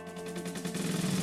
あっ。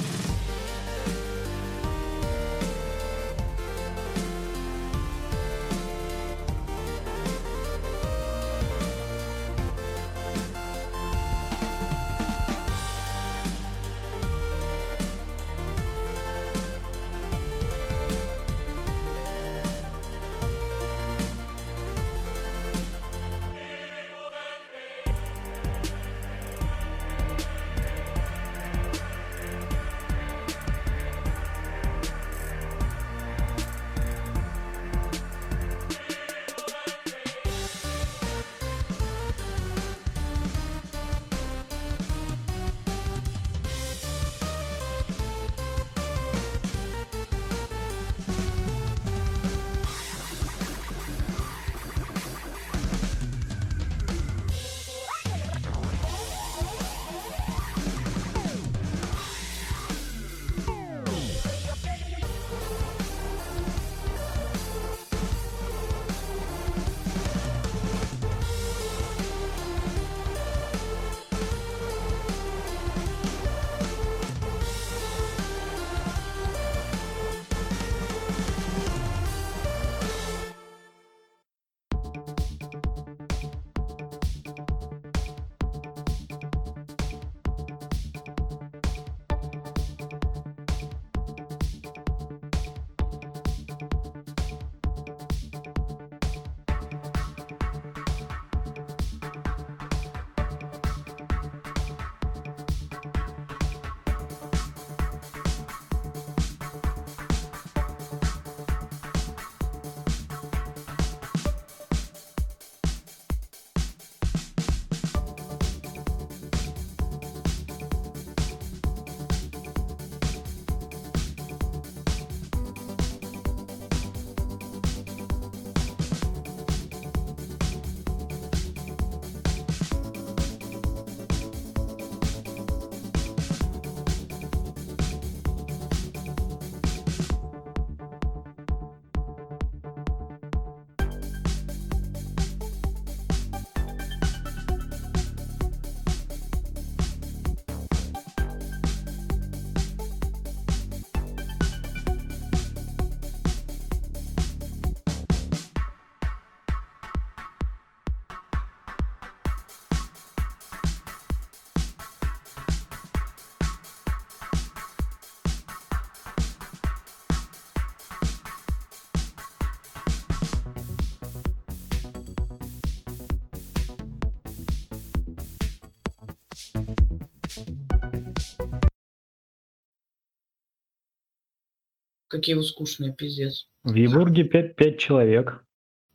Какие вы скучные, пиздец. В Ебурге 5, 5 человек.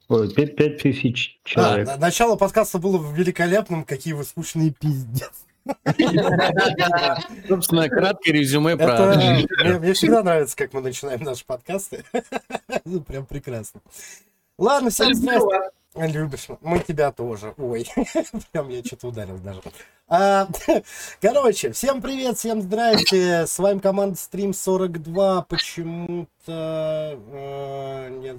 Ой, 5, 5 тысяч человек. А, начало подкаста было великолепным, какие вы скучные пиздец. Собственно, краткое резюме про... Это, мне, всегда нравится, как мы начинаем наши подкасты. Ну, Прям прекрасно. Ладно, всем здрасте. Любишь. Мы тебя тоже. Ой, прям я что-то ударил даже. А, короче, всем привет, всем здрасте. С вами команда Stream 42. Почему-то... э, нет,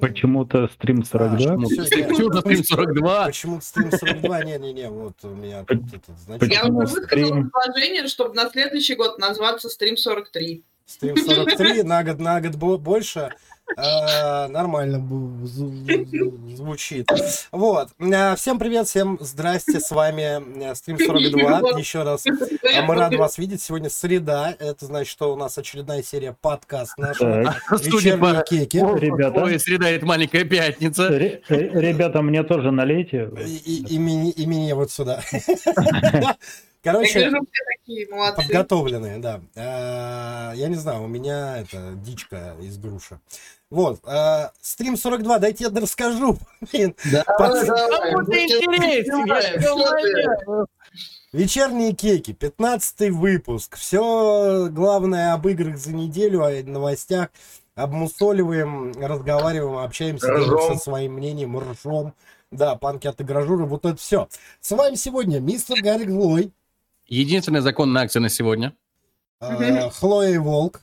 Почему-то стрим 42. А, Почему-то стрим 42. Почему-то стрим 42? Не-не-не, вот у меня тут этот, значит, Я уже высказал стрим? предложение, чтобы на следующий год назваться стрим 43. Стрим 43, на год, на год бо- больше. А, нормально звучит. Вот. А, Всем привет, всем здрасте, с вами э, стрим 42. Еще раз а мы рады вас видеть. Сегодня среда. Это значит, что у нас очередная серия подкаст нашего по... кеки. ребята, Ой, среда, это маленькая пятница. ре- ре- ребята, мне тоже налейте. И, и- и и меня вот сюда. Короче, такие молодцы. подготовленные, да. А, Я не знаю, у меня это дичка из груши. Вот. а, Стрим 42, дайте я расскажу. Блин. Пац-. Вечерние кеки, 15 выпуск. Все главное об играх за неделю, о новостях. Обмусоливаем, разговариваем, общаемся, делимся своим мнением, ржем. Да, панки от игражуры, вот это все. С вами сегодня мистер Гарик Злой, Единственный законная акция на сегодня. э, Хлоя и Волк,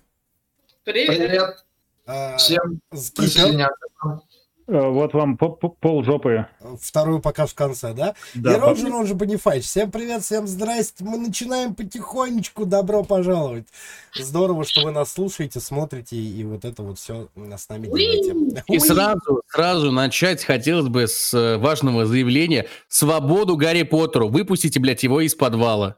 Привет. Э, всем Скипер, присоединяться. Вот вам по- по- пол жопы. Вторую пока в конце, да? Да, и Роджер, он же Бонифайч. Всем привет, всем здрасте. Мы начинаем потихонечку. Добро пожаловать. Здорово, что вы нас слушаете, смотрите и вот это вот все с нами делаете. И сразу, сразу начать хотелось бы с э, важного заявления. Свободу Гарри Поттеру. Выпустите, блядь, его из подвала.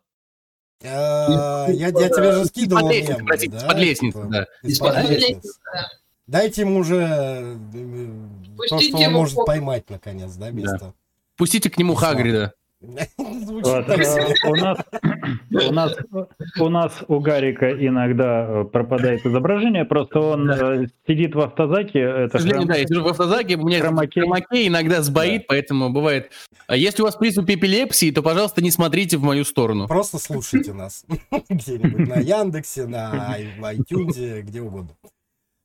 А, Я я тебе же скидывал Под лестницу, мем, простите, да, под лестницу, типа, да. из-под Из-под лестницы. лестницы, да. Дайте ему уже э, то, Пустите что он может поймать, наконец, да, место. Пустите к нему Хагрида. Вот, э, у нас у нас у нас у Гарика иногда э, пропадает изображение, просто он э, сидит в автозаке. К Это сожалению, прям- да, я сижу в автозаке, у меня Хромакей. хромакей иногда сбоит, поэтому бывает. А если у вас приступ эпилепсии, то, пожалуйста, не смотрите в мою сторону. Просто слушайте нас где-нибудь на Яндексе, на iTunes, где угодно.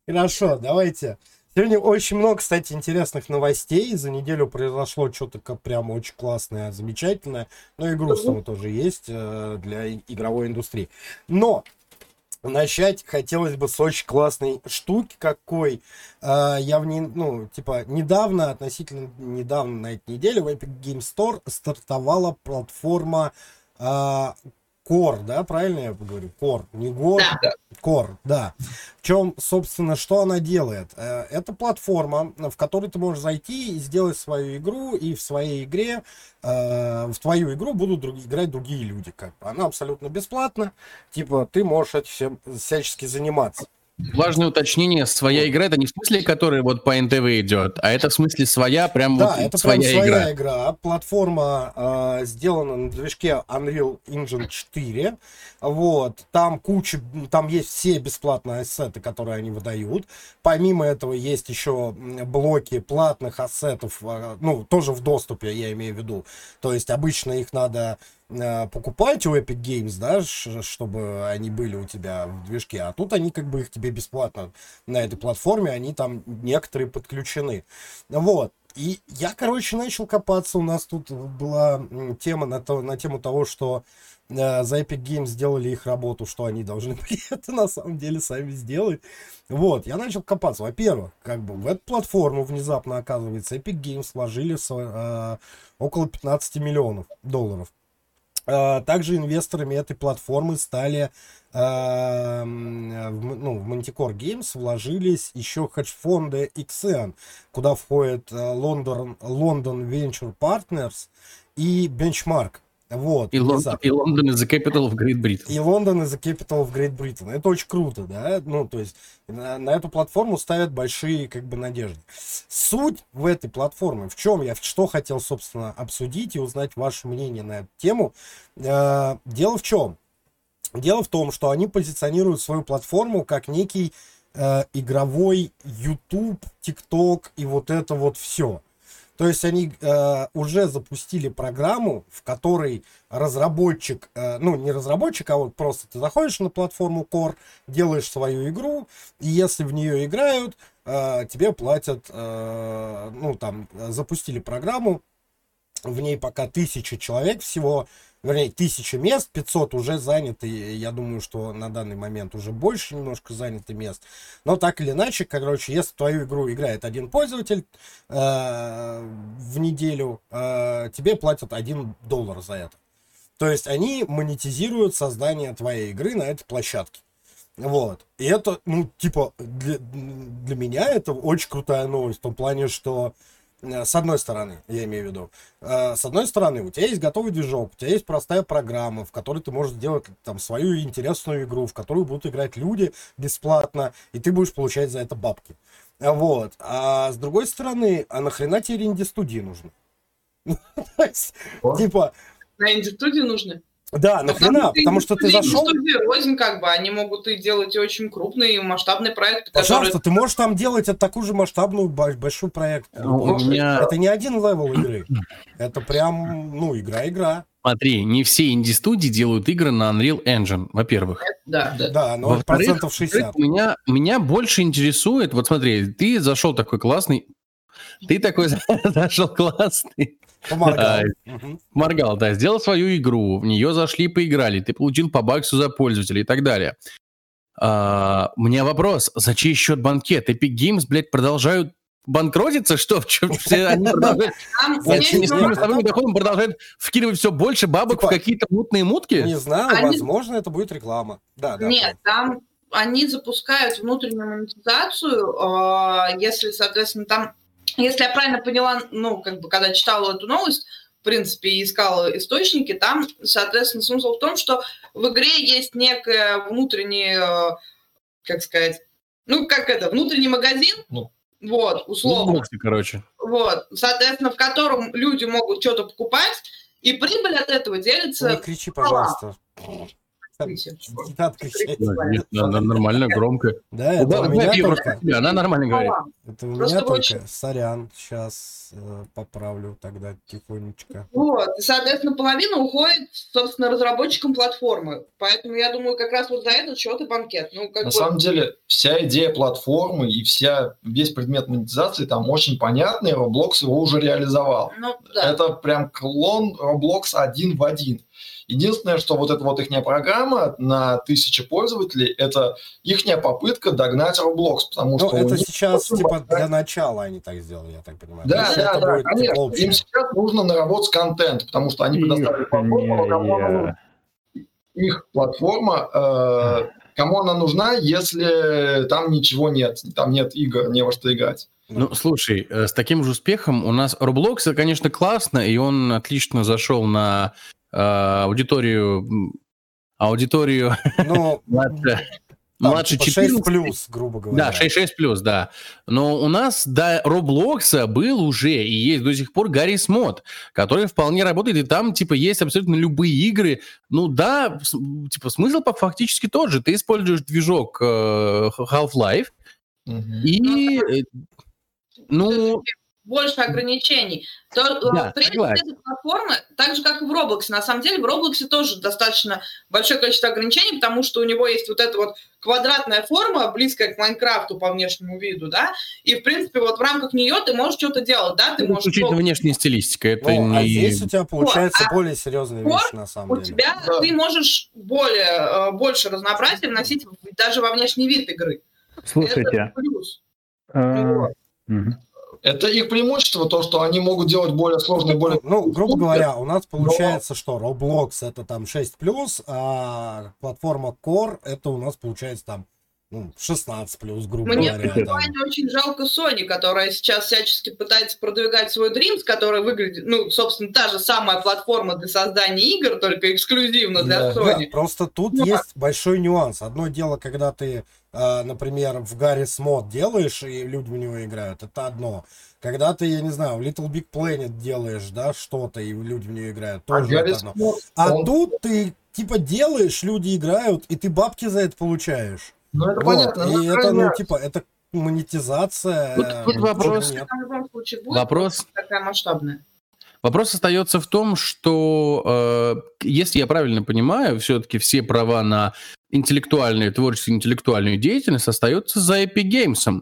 Хорошо, давайте. Сегодня очень много, кстати, интересных новостей. За неделю произошло что-то прям очень классное, замечательное. Но и грустного тоже есть э, для игровой индустрии. Но начать хотелось бы с очень классной штуки какой. Э, я в ней, ну, типа, недавно, относительно недавно на этой неделе в Epic Game Store стартовала платформа Core, да, правильно я говорю? Core, не Да. Core, да. В чем, собственно, что она делает? Э, Это платформа, в которой ты можешь зайти и сделать свою игру, и в своей игре, э, в твою игру будут друг- играть другие люди. Как бы. Она абсолютно бесплатна, типа ты можешь этим всем всячески заниматься. Важное уточнение, своя игра, это не в смысле, которая вот по НТВ идет, а это в смысле своя, прям Да, вот это своя, прям своя игра. игра. Платформа э, сделана на движке Unreal Engine 4. Вот. Там куча, там есть все бесплатные ассеты, которые они выдают. Помимо этого есть еще блоки платных ассетов, э, ну, тоже в доступе, я имею в виду. То есть обычно их надо покупать у Epic Games, да, чтобы они были у тебя в движке, а тут они как бы их тебе бесплатно на этой платформе, они там некоторые подключены. Вот. И я, короче, начал копаться. У нас тут была тема на, то, на тему того, что э, за Epic Games сделали их работу, что они должны были это на самом деле сами сделать. Вот, я начал копаться. Во-первых, как бы в эту платформу внезапно, оказывается, Epic Games вложили э, около 15 миллионов долларов. А, Также инвесторами этой платформы стали М- ну, в Manticore Games вложились еще хедж-фонды XN, куда входит э, London, London Venture Partners и Benchmark. Вот, И, Лон- внезапно. и Лондон is the capital of Great Britain. И Лондон is the capital of Great Britain. Это очень круто, да? Ну, то есть на, на эту платформу ставят большие, как бы, надежды. Суть в этой платформе, в чем я, что хотел, собственно, обсудить и узнать ваше мнение на эту тему. Э, дело в чем? Дело в том, что они позиционируют свою платформу как некий э, игровой YouTube, TikTok и вот это вот все. То есть они э, уже запустили программу, в которой разработчик, э, ну не разработчик, а вот просто ты заходишь на платформу Core, делаешь свою игру, и если в нее играют, э, тебе платят, э, ну там э, запустили программу, в ней пока тысяча человек всего, вернее, тысяча мест, 500 уже заняты, я думаю, что на данный момент уже больше немножко заняты мест, но так или иначе, короче, если твою игру играет один пользователь э, в неделю, э, тебе платят 1 доллар за это. То есть они монетизируют создание твоей игры на этой площадке. Вот. И это, ну, типа, для, для меня это очень крутая новость в том плане, что с одной стороны, я имею в виду, э, с одной стороны, у тебя есть готовый движок, у тебя есть простая программа, в которой ты можешь сделать там свою интересную игру, в которую будут играть люди бесплатно, и ты будешь получать за это бабки. А Вот. А с другой стороны, а нахрена тебе инди-студии нужны? Типа, На инди-студии нужны. Да, нахрена, потому что ты зашел, рознь, как бы, они могут и делать и очень крупные, и масштабные проекты, Пожалуйста, которые... ты можешь там делать это такую же масштабную бо- большой проект. Ну, у меня- Это не один level игры. Это прям, ну, игра-игра. Смотри, не все инди-студии делают игры на Unreal Engine, во-первых. Да, да. Да, но Во-вторых, процентов во-вторых, 60. Меня, меня больше интересует, вот смотри, ты зашел такой классный, ты такой зашел классный, Поморгал. Моргал, да, сделал свою игру, в нее зашли, поиграли, ты получил по баксу за пользователя и так далее. А, у меня вопрос, за чей счет банкет? Epic Games, блядь, продолжают банкротится, что? В чем все они продолжают, с самим доходом продолжают вкидывать все больше бабок Типа, в какие-то мутные мутки? Не знаю, возможно, это будет реклама. Да, да. Нет, там они запускают внутреннюю монетизацию, э, если, соответственно, там, если я правильно поняла, ну, как бы, когда читала эту новость, в принципе, и искала источники, там, соответственно, смысл в том, что в игре есть некая внутренняя, э, как сказать, ну, как это, внутренний магазин, Ну. вот, условно, Боксы, короче. вот, соответственно, в котором люди могут что-то покупать, и прибыль от этого делится... Не кричи, пожалуйста. Тысяч. Да, нормально, громко. Да, это у Да, меня я только. просто- Она нормально говорит. Это у Просто меня только. очень- Сорян, сейчас поправлю тогда тихонечко. Вот, и, соответственно, половина уходит, собственно, разработчикам платформы. Поэтому я думаю, как раз вот за этот счет и банкет. Ну, как На бы, самом деле, вся идея платформы и вся, весь предмет монетизации там очень понятный, Roblox его уже реализовал. ну, да. Это прям клон Roblox один в один. Единственное, что вот эта вот их программа на тысячи пользователей, это их попытка догнать Roblox, потому Ну, что... у это них сейчас, типа, большая- для начала они так сделали, я так понимаю. Да, Дальше да, да, типа, конечно. общее. Им сейчас нужно наработать контент, потому что они предоставили платформу, их платформа, э, кому она нужна, если там ничего нет, там нет игр, не во что играть. Ну, слушай, э, с таким же успехом у нас Roblox, это, конечно, классно, и он отлично зашел на аудиторию, м, аудиторию Ну, младше, там, младше типа 14. 6 плюс, грубо говоря. Да, 6.6 плюс, да. Но у нас до Роблокса был уже и есть до сих пор Гаррис Мод, который вполне работает, и там, типа, есть абсолютно любые игры. Ну да, типа, смысл по- фактически тот же. Ты используешь движок э, Half-Life, и, э, ну, больше ограничений. То, э, Да, в принципе, согласен. эта платформа, так же, как и в Roblox. На самом деле, в Roblox тоже достаточно большое количество ограничений, потому что у него есть вот эта вот квадратная форма, близкая к Майнкрафту по внешнему виду, да, и, в принципе, вот в рамках нее ты можешь что-то делать, да, ты это можешь... исключительно внешняя стилистика. Это Ну, а не... здесь у тебя получается а более серьезные вот вещи, на самом у деле. тебя Да. ты можешь более, э, больше разнообразия вносить даже во внешний вид игры. Это Слушайте, плюс. э, Вот. мгм. Это их преимущество, то, что они могут делать более сложные, более... Ну, грубо говоря, у нас получается, что Roblox это там 6 а платформа Core это у нас получается там ну, 16 грубо Мне в говоря. там. плане очень жалко Sony, которая сейчас всячески пытается продвигать свой Dreams, который выглядит, ну, собственно, та же самая платформа для создания игр, только эксклюзивно для Да. Да, Sony. просто тут Ну, есть большой нюанс. Одно дело, когда ты, например, в Гаррис мод делаешь, и люди в него играют, это одно. Когда ты, я не знаю, в Little Big Planet делаешь, да, что-то, и люди в нее играют, А тоже это Гаррис одно. Мод, А он- тут ты, типа, делаешь, люди играют, и ты бабки за это получаешь. Ну, это Вот, понятно. И ну, это, ну, типа, это монетизация. Вот э, тут вопрос. в любом случае будет Вопрос такая масштабная. Вопрос остается в том, что, э, если я правильно понимаю, все-таки все права на интеллектуальную, творческую интеллектуальную деятельность остаются за Epic Games.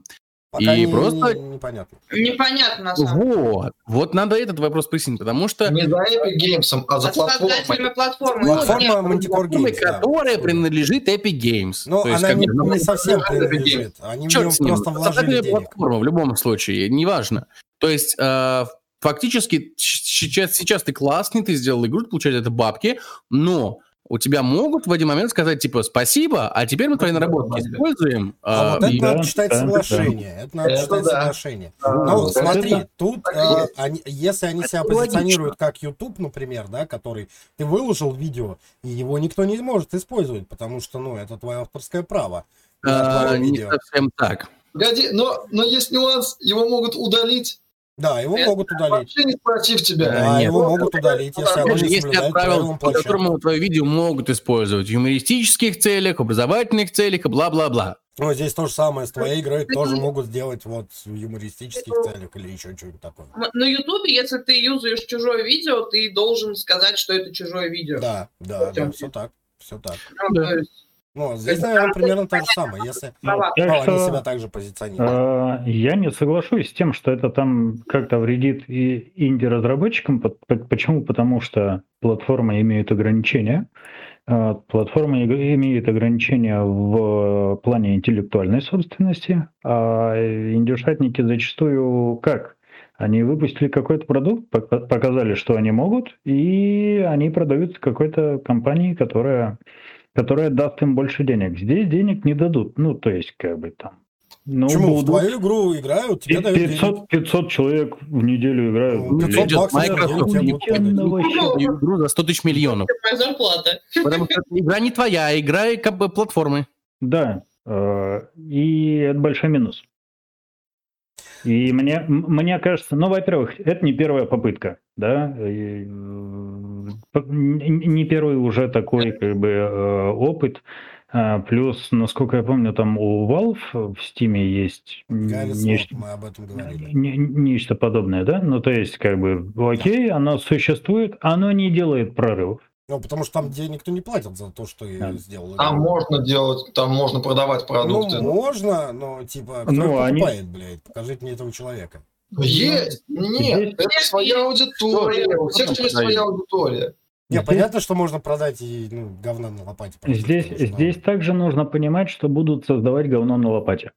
Пока И не- просто- не- непонятно. Непонятно, на самом деле. Вот. Вот надо этот вопрос пояснить, потому что Не за Epic Games, а за А платформой. платформы. Платформа. Manticore платформой, Games, да. которая принадлежит Epic Games. Но То есть, она как не, ну, не совсем принадлежит. Они Черт с ним, просто вложили денег. платформы в любом случае, неважно. То есть э, фактически сейчас, сейчас ты классный, ты сделал игру, ты получаешь это бабки, но у тебя могут в один момент сказать, типа, спасибо, а теперь мы твои наработки используем. А э, вот это и- надо читать да, соглашение. Это надо Это читать да. соглашение. А, Ну, смотри, это- тут, а, они, если они себя логично. позиционируют как YouTube, например, да, который ты выложил видео, и его никто не может использовать, потому что, ну, это твое авторское право. твое не видео. совсем так. Погоди, но, но есть нюанс, его могут удалить, Да, его Это могут удалить. вообще не спросив тебя. Да, нет. его могут удалить, если оно не если отправил, по которому твое видео могут использовать в юмористических целях, образовательных целях и бла-бла-бла. Ну, здесь то же самое с твоей игрой тоже могут сделать вот в юмористических целях или еще что-нибудь такое. На Ютубе, если ты юзаешь чужое видео, ты должен сказать, что это чужое видео. Да, да, да, все так, все так. Ну, Да. то есть, Ну, здесь, наверное, примерно то же самое, если права. ну, Так они что, себя также позиционируют. э, я не соглашусь с тем, что это там как-то вредит и инди-разработчикам. По- по- Почему? Потому что платформа имеет ограничения. А, Платформа имеет ограничения в плане интеллектуальной собственности, а индюшатники зачастую как? Они выпустили какой-то продукт, пока- показали, что они могут, и они продаются какой-то компании, которая, которая даст им больше денег. Здесь денег не дадут. Ну, то есть, как бы там. Ну, Почему? В будут. твою игру играют, тебе дают деньги. 500, 500 человек в неделю играют. Ну, 500 Идет баксов Microsoft, в вообще. игру за 100 тысяч миллионов. Это моя зарплата. Потому что игра не твоя, игра и как бы платформы. Да, э, и это большой минус. И мне, мне кажется, ну, во-первых, это не первая попытка, да, и, э, не первый уже такой как бы э, опыт. А, Плюс, насколько я помню, там у Valve в Steam есть нечто, мы об этом говорили. не- нечто подобное, да? Ну, то есть, как бы, окей, оно существует, оно не делает прорывов. Ну, потому что там денег никто не платит за то, что я Да. сделал. Там игру. можно делать, там можно продавать продукты. Ну, можно, но, типа, кто Ну, их они- покупает, блядь? Покажите мне этого человека. Есть! Нет, это своя аудитория. У всех есть своя аудитория. Не, Здесь- понятно, что можно продать и ну, говна на лопате. просто, Здесь, что- здесь также нужно понимать, что будут создавать говно на лопате.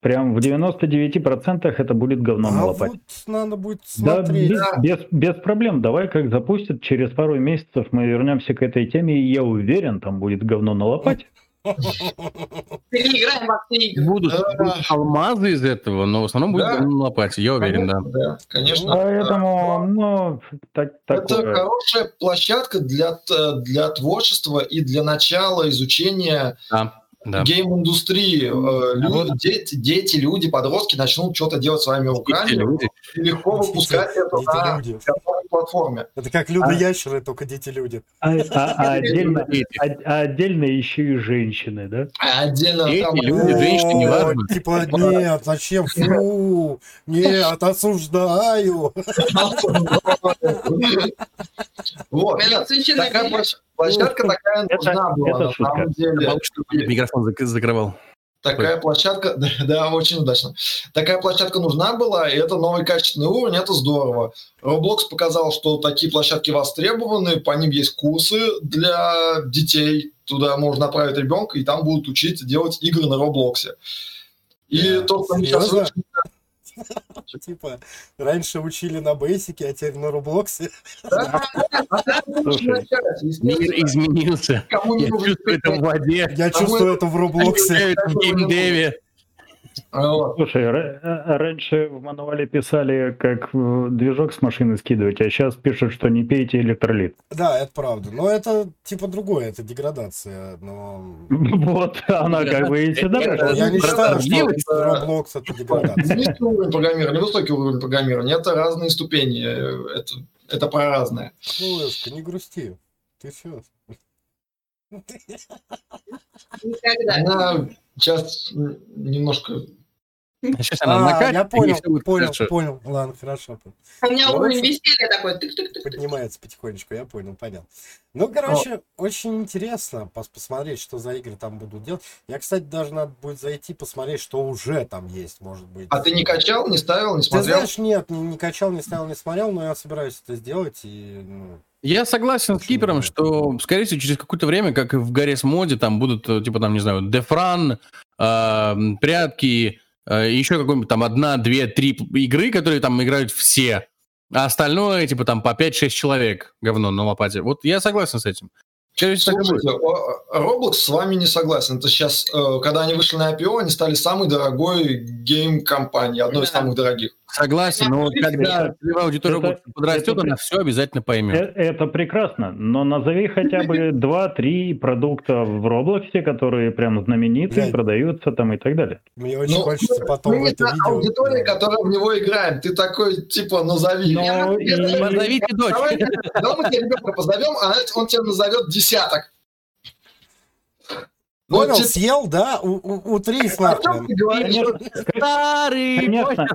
Прям в 99% это будет говно на А лопате. вот надо будет Да, смотреть. без, без, без проблем. Давай как запустят, через пару месяцев мы вернемся к этой теме, и я уверен, там будет говно на лопате. Переиграем во все игры. Будут, Да. будут алмазы из этого, но в основном будет Да. на лопате, я уверен, да. Да, конечно. Поэтому, ну, так, Это такое. хорошая площадка для, т- для творчества и для начала изучения Да, да. гейм-индустрии. Э, лю- вот- дети, дети, люди, подростки начнут что-то делать своими руками Эти люди. и легко выпускать это Дети на люди. платформе. Это как люди А- ящеры, только дети-люди. А, а- а отдельно, Дети. а, а отдельно еще и женщины, да? А отдельно Дети, там- люди, женщины, неважно. Типа, нет, зачем? Фу, нет, осуждаю. Вот, Такая площадка такая Это- нужна была, это на шутка. самом деле. Чтобы микрофон зак- закрывал. Такая площадка, да, да, очень удачно. Такая площадка нужна была, и это новый качественный уровень, это здорово. Roblox показал, что такие площадки востребованы, по ним есть курсы для детей, туда можно направить ребенка, и там будут учить делать игры на Roblox. И то, что они сейчас? Типа, раньше учили на бейсике, а теперь на Роблоксе. Слушай, Мир изменился. Кому не Я чувствую это в воде. Я чувствую это в Роблоксе. Это в геймдеве. Вот. Слушай, а- раньше в мануале писали, как э, движок с машины скидывать, а сейчас пишут, что не пейте электролит. Да, это правда. Но это типа другое, это деградация. Но Вот, она как бы и пришла. я не считаю, что Roblox это деградация. Низкий уровень программирования, высокий уровень программирования, это разные ступени, э, это, это про разное. Малышка, не грусти. Ты все. Никогда. Она сейчас немножко Сейчас она А, накатит, я понял, понял, хорошо. понял. Ладно, хорошо. У меня уровень веселья такой. тык-тык-тык. Поднимается потихонечку, я понял, понял. Ну, короче, очень интересно пос- посмотреть, что за игры там будут делать. Я, кстати, даже надо будет зайти посмотреть, что уже там есть, может быть. А ты не качал, не ставил, не Ты смотрел? знаешь, нет, не, не качал, не ставил, не смотрел, но я собираюсь это сделать. И, ну, Я согласен с Кипером, что, скорее всего, через какое-то время, как и в Гаррис моде, там будут, э, типа, там, не знаю, Дефран, э, прятки, э, еще какой-нибудь там одна, две, три игры, которые там играют все. А остальное, типа, там по 5-6 человек говно на лопате. Вот я согласен с этим. Будет. Слушайте, Roblox с вами не согласен. Это сейчас, э, когда они вышли на IPO, они стали самой дорогой гейм-компанией, одной из Да. самых дорогих. Согласен, но вот когда целевая аудитория Это- подрастет, это- она все обязательно поймет. Э- Это прекрасно, но назови хотя бы 2-3 продукта в Роблоксе, которые прям знаменитые, Блядь. продаются там и так далее. мне очень Ну, хочется потом в Мы это это видео... аудитория, которая в него играет. Ты такой, типа, назови. Но и- Позовите дочь. Давай, давай мы тебе ребенка позовем, а он тебе назовет десяток. Ну, Понял, типа, съел, да? У- у- Утри Старый, Конечно,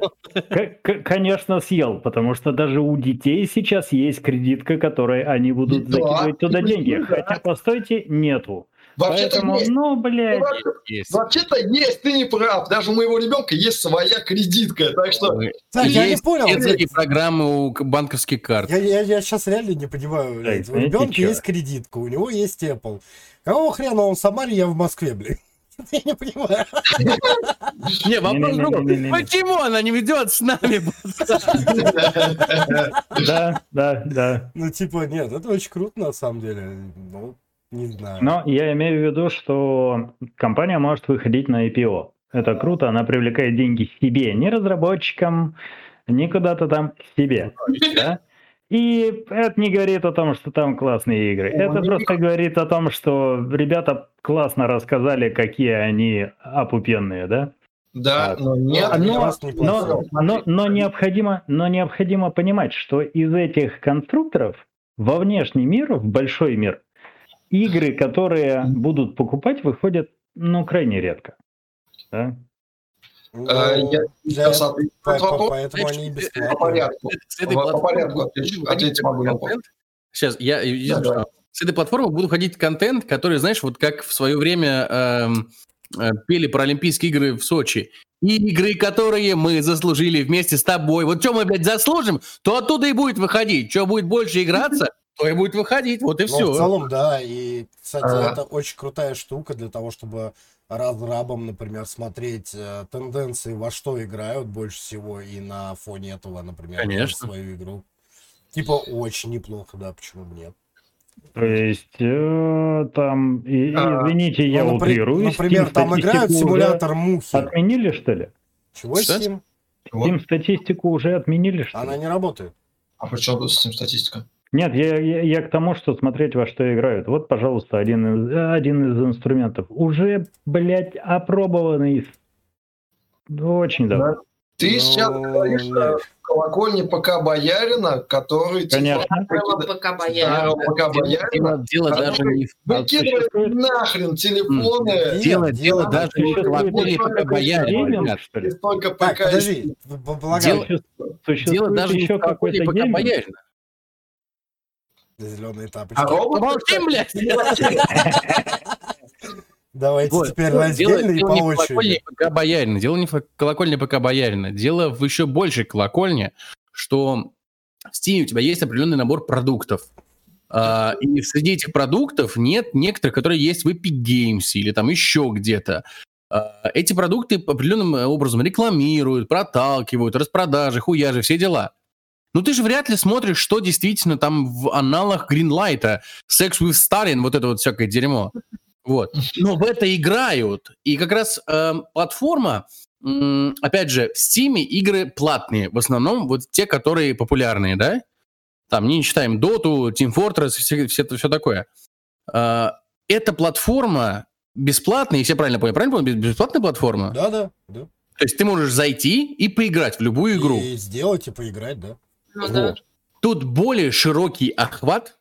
конечно, съел, потому что даже у детей сейчас есть кредитка, которой они будут Да, закидывать туда да. деньги. Хотя, постойте, нету. Вообще-то Поэтому, есть. ну, блядь, Есть. Вообще-то есть, ты не прав. Даже у моего ребенка есть своя кредитка. Так что Так, я не Есть понял. детские блядь. программы у банковских карт. Я, я, я сейчас реально не понимаю. блядь. У ребенка есть кредитка, у него есть Apple. Какого хрена он в Самаре, я в Москве, блин? Я не понимаю. Не, вопрос. Не-не-не-не-не-не. Почему она не ведет с нами? да, да, да. Ну, типа, нет, это очень круто, на самом деле. Ну, не знаю. Но я имею в виду, что компания может выходить на IPO. Это круто, она привлекает деньги себе, не разработчикам, не куда-то там себе. да? И это не говорит о том, что там классные игры. Это просто говорит о том, что ребята классно рассказали, какие они опупенные, да? да, но нет. Но, Прекрасный но, платформ. но, но необходимо, но необходимо понимать, что из этих конструкторов во внешний мир, в большой мир, игры, которые будут покупать, выходят, ну, крайне редко. Да? Ну, Э, я на по-. Поэтому они и По бесплатные. порядку. С этой По- порядку ответьте могу на. Сейчас, я, я- Да, да. с этой платформы буду ходить контент, который, знаешь, вот как в свое время эм, э, пели Паралимпийские игры в Сочи. Игры, которые мы заслужили вместе с тобой. Вот что мы, блядь, заслужим, то оттуда и будет выходить. Что будет больше играться, то и будет выходить. Вот и Ну, все. в целом, да. И, кстати, это очень крутая штука для того, чтобы разрабам, например, смотреть э, тенденции, во что играют больше всего, и на фоне этого, например, Конечно. свою игру. Типа, очень неплохо, да, почему бы нет. То есть э, там, и- А, извините, я Ну, напри- утрирую. Например, Steam там играют симулятор мухи. Отменили, что ли? Чего Что? Steam? Steam статистику уже отменили, что Она ли? не работает. А при чем тут с этим статистика? Нет, я, я, я к тому, что смотреть, во что играют. Вот, пожалуйста, один из, э, один из инструментов. Уже, блядь, опробованный ну, очень давно. Ты Ну, сейчас говоришь о колокольне ПК Боярина, который... типа, Конечно. Пока Да. ПК Боярина. Дело, дело даже не в Выкидывает нахрен телефоны. Нет, Дело, дело даже не в колокольне еще пока какой-то боярин, гейминг, ребят. что ли? И только ПК. подожди. Дело- даже не в колокольне какой-то пока боярина. зеленые тапочки. А робот, Помолчим, блядь. Давайте Вот. теперь Дело, раздельно и по очереди. ПК Боярина, дело не в колокольне ПК Боярина, дело в еще большей колокольне, что в Steam у тебя есть определенный набор продуктов. А, и среди этих продуктов нет некоторых, которые есть в Epic Games или там еще где-то. А, эти продукты определенным образом рекламируют, проталкивают, распродажи, хуяжи, все дела. Ну ты же вряд ли смотришь, что действительно там в аналах Гринлайта, Sex with Stalin, вот это вот всякое дерьмо. Вот. Но в это играют. И как раз эм, платформа, м, опять же, в Steam игры платные. В основном вот те, которые популярные, да? Там не считаем Dota, Team Fortress, все, все, все такое. А, эта платформа бесплатная, если я правильно понял, правильно понял, бесплатная платформа? Да, да, да. То есть ты можешь зайти и поиграть в любую игру. И сделать и поиграть, да. Ну да. Вот. Тут более широкий охват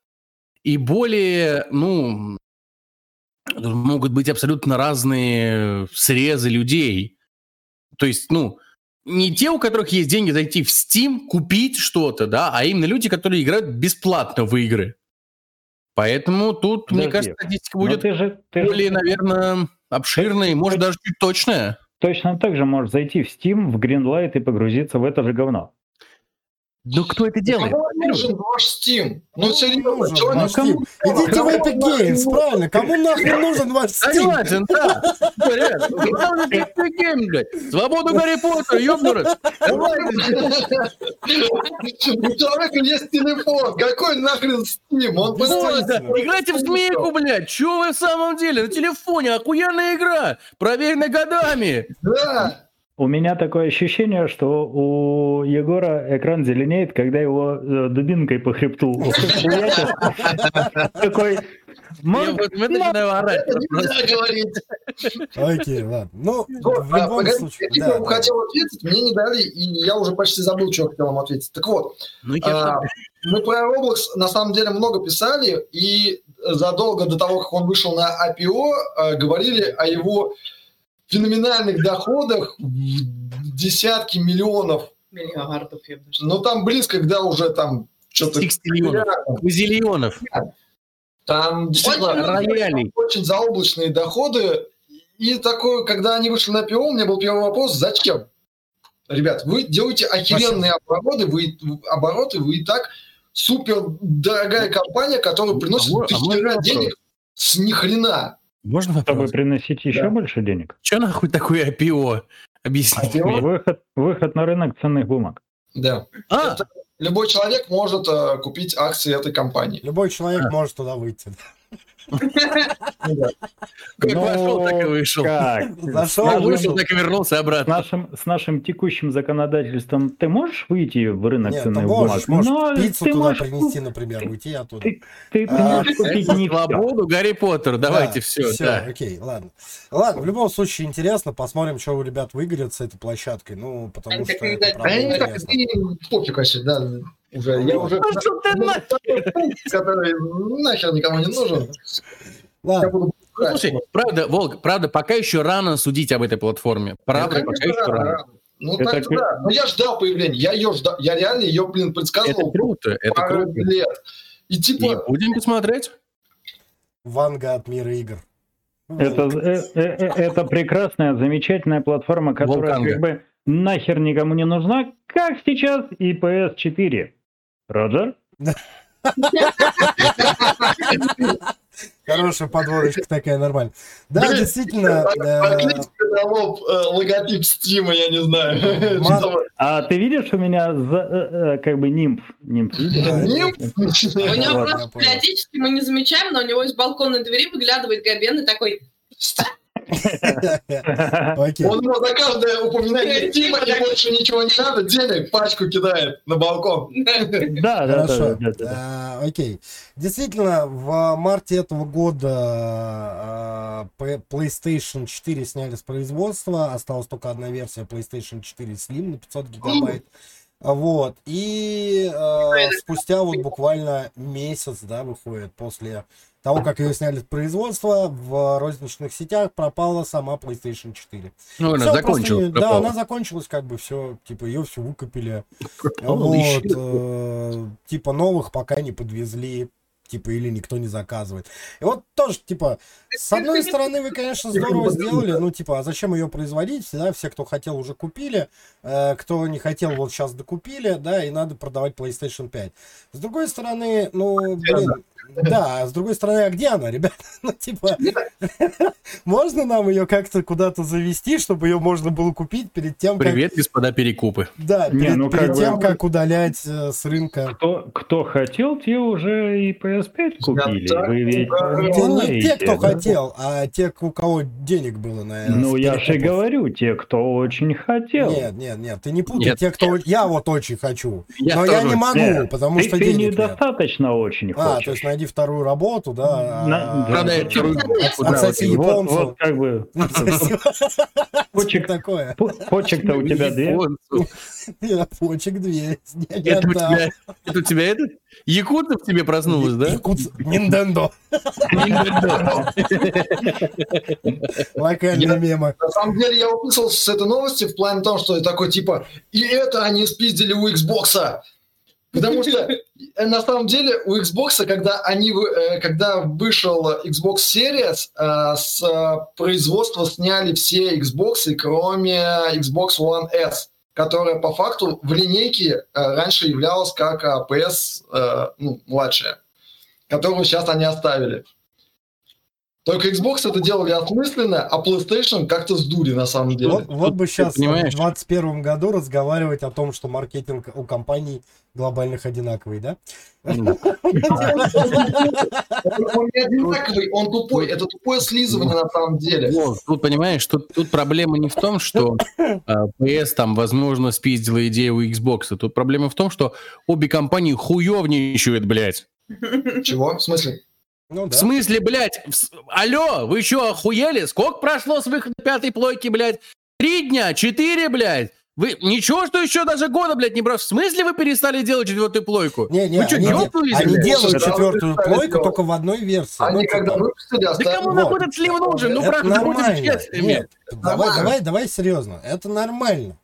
и более, ну, могут быть абсолютно разные срезы людей. То есть, ну, не те, у которых есть деньги зайти в Steam, купить что-то, да, а именно люди, которые играют бесплатно в игры. Поэтому тут, мне Подожди. кажется, статистика будет ты же, ты же более, наверное, обширная и, может, даже чуть точная. точно так же можешь зайти в Steam, в Greenlight и погрузиться в это же говно. Но кто это делает? Кому нужен ваш Steam? Ну, серьезно, Нужен человек... ваш Steam. Идите в Epic Games, правильно. Кому нахрен нужен ваш Steam? Согласен, да. Главное, Epic Games, блядь. Свободу Гарри Поттера, ёбнуры. У человека есть телефон. Какой нахрен Steam? Он играйте в змейку, блядь. Чё вы в самом деле? На телефоне охуенная игра. Проверенная годами. Да. У меня такое ощущение, что у Егора экран зеленеет, когда его э, дубинкой по хребту. Такой, Я «Мам, вот в это начинаю орать. Окей, ладно. Ну, в а, любом погоди, случае. я хотел ответить, мне не дали, и я уже почти забыл, что хотел вам ответить. Так вот, Ну, а, мы про Roblox на самом деле много писали, и задолго до того, как он вышел на IPO, э, говорили о его феноменальных доходах в десятки миллионов. Миллиардов, я бы. Но там близко, когда уже там что-то... 60 миллионов. Там действительно Очень Роялей. очень заоблачные доходы. И такое, когда они вышли на ПО, у меня был первый вопрос, зачем? Ребят, вы делаете охеренные обороты, вы, обороты, вы и так супер дорогая компания, которая приносит А мо- а денег с ни хрена. Можно Чтобы вопрос? приносить еще Да. больше денег. Что нахуй такое IPO? Объясните IPO? мне. Выход, выход на рынок ценных бумаг. Да. А, Это- Любой человек может э, купить акции этой компании. Любой человек может туда выйти. Как Ну, вошел, так и вышел. Как? Вышел, так и вернулся обратно. с нашим текущим законодательством ты можешь выйти в рынок Нет, ты ценных можешь, бумаг? можешь пиццу туда принести, например, уйти оттуда. Ты, А, можешь купить не. Свободу, Гарри Поттер, давайте все. Все, окей, ладно. Ладно, в любом случае интересно, посмотрим, что у ребят выгорит с этой площадкой. Ну, потому Они что так и это видать. правда я не так, пофиг вообще, да. Уже, я уже... Ну, что ты на- который нахер никому не нужен. Я Ладно, буду Ну, Слушай, правда, Волк, правда, пока еще рано судить об этой платформе. Правда, Ну, пока еще рано, рано. Ну, Это так да. Но я ждал появления. Я ее ждал. Я реально ее, блин, Это предсказывал круто, это пару круто. лет. И И типа, будем посмотреть. Ванга от мира игр. Это, э, э, э, это прекрасная, замечательная платформа, которая Волканга. как бы нахер никому не нужна, как сейчас и PS4. Роджер? Хорошая подводочка такая, нормально. Да, Блин, действительно, э, поклейте на лоб э, логотип Стима, я не знаю. А ты видишь, у меня за- э, э, как бы нимф. Нимф У него просто периодически мы не замечаем, но у него из балконной двери выглядывает Габен и такой. Он ему за каждое упоминание Стима и больше ничего не надо, денег пачку кидает на балкон. Да, да, Хорошо. А, Окей. Действительно, в марте этого года а, PlayStation 4 сняли с производства. Осталась только одна версия PlayStation 4 Slim на 500 гигабайт. Вот. И э, спустя вот буквально месяц, да, выходит после того, как ее сняли с производства, в розничных сетях пропала сама PlayStation 4. Ну, она Всё, закончилась. просто Да, она закончилась, как бы все, типа, ее все выкупили. Пропала, Вот, э, типа новых пока не подвезли, типа или никто не заказывает. И вот тоже, типа, с одной стороны вы, конечно, здорово сделали, ну, типа, а зачем ее производить? Всегда все, кто хотел, уже купили, э, кто не хотел, вот сейчас докупили, да, и надо продавать PlayStation 5. С другой стороны, ну, блин, да, а с другой стороны, а где она, ребят? Ну, типа, можно нам ее как-то куда-то завести, чтобы ее можно было купить перед тем, как... Привет, господа перекупы. Да, Не, перед, ну, перед как бы- тем, как удалять э, с рынка. Кто, кто хотел, те уже и PS5 купили. так Вы ведь. Те, не те, кто да? хотел, а те, у кого денег было на это. Ну, я же говорю, те, кто очень хотел. Нет, нет, нет, ты не путай, Нет. те, кто... Я вот очень хочу, Я но я тоже не могу, Нет, потому ты, что ты денег нет. недостаточно очень А, хочешь. то есть найди вторую работу, да. На- а- Продай а- вторую а- отсоси вот- вот, японцу. вот как бы почек-то у тебя две. Я почек две. Я не Это у тебя, это у тебя этот? Якутов тебе проснулась, да? Якутс- Nintendo. Локальные мемы. На самом деле я уписался с этой новости в плане того, что такой типа, и это они спиздили у Xbox. Потому что э, на самом деле у Xbox, когда они э, когда вышел Xbox Series, э, с производства сняли все Xbox, кроме Xbox One S, которая по факту в линейке э, раньше являлась как э, PS э, ну, младшая, которую сейчас они оставили. Только Xbox это делали осмысленно, а PlayStation как-то сдули на самом деле. Вот, вот бы сейчас в понимаешь? 2021 году разговаривать о том, что маркетинг у компаний глобальных одинаковый, да? Он не одинаковый, он тупой. Это тупое слизывание на самом деле. Вот, тут, понимаешь, тут, тут проблема не в том, что а, PS там, возможно, спиздила идею у Xbox. Тут проблема в том, что обе компании хуевничают, блядь. Чего? В смысле? Ну В да. смысле, блядь? в Алло, вы что, охуели? Сколько прошло с выхода пятой плойки, блядь? Три дня? Четыре, блядь? Вы ничего, что еще даже года, блядь, не брал? В смысле вы перестали делать четвертую плойку? Не, не, Вы что, они, де- ёбнулись, они блядь? делают да, четвертую плойку только в одной версии. Ну, Они типа, когда выпустили, Да оставили... кому вот. нахуй этот слив нужен? Ну, правда, будем честными. Нет, давай, давай, давай серьезно. Это нормально.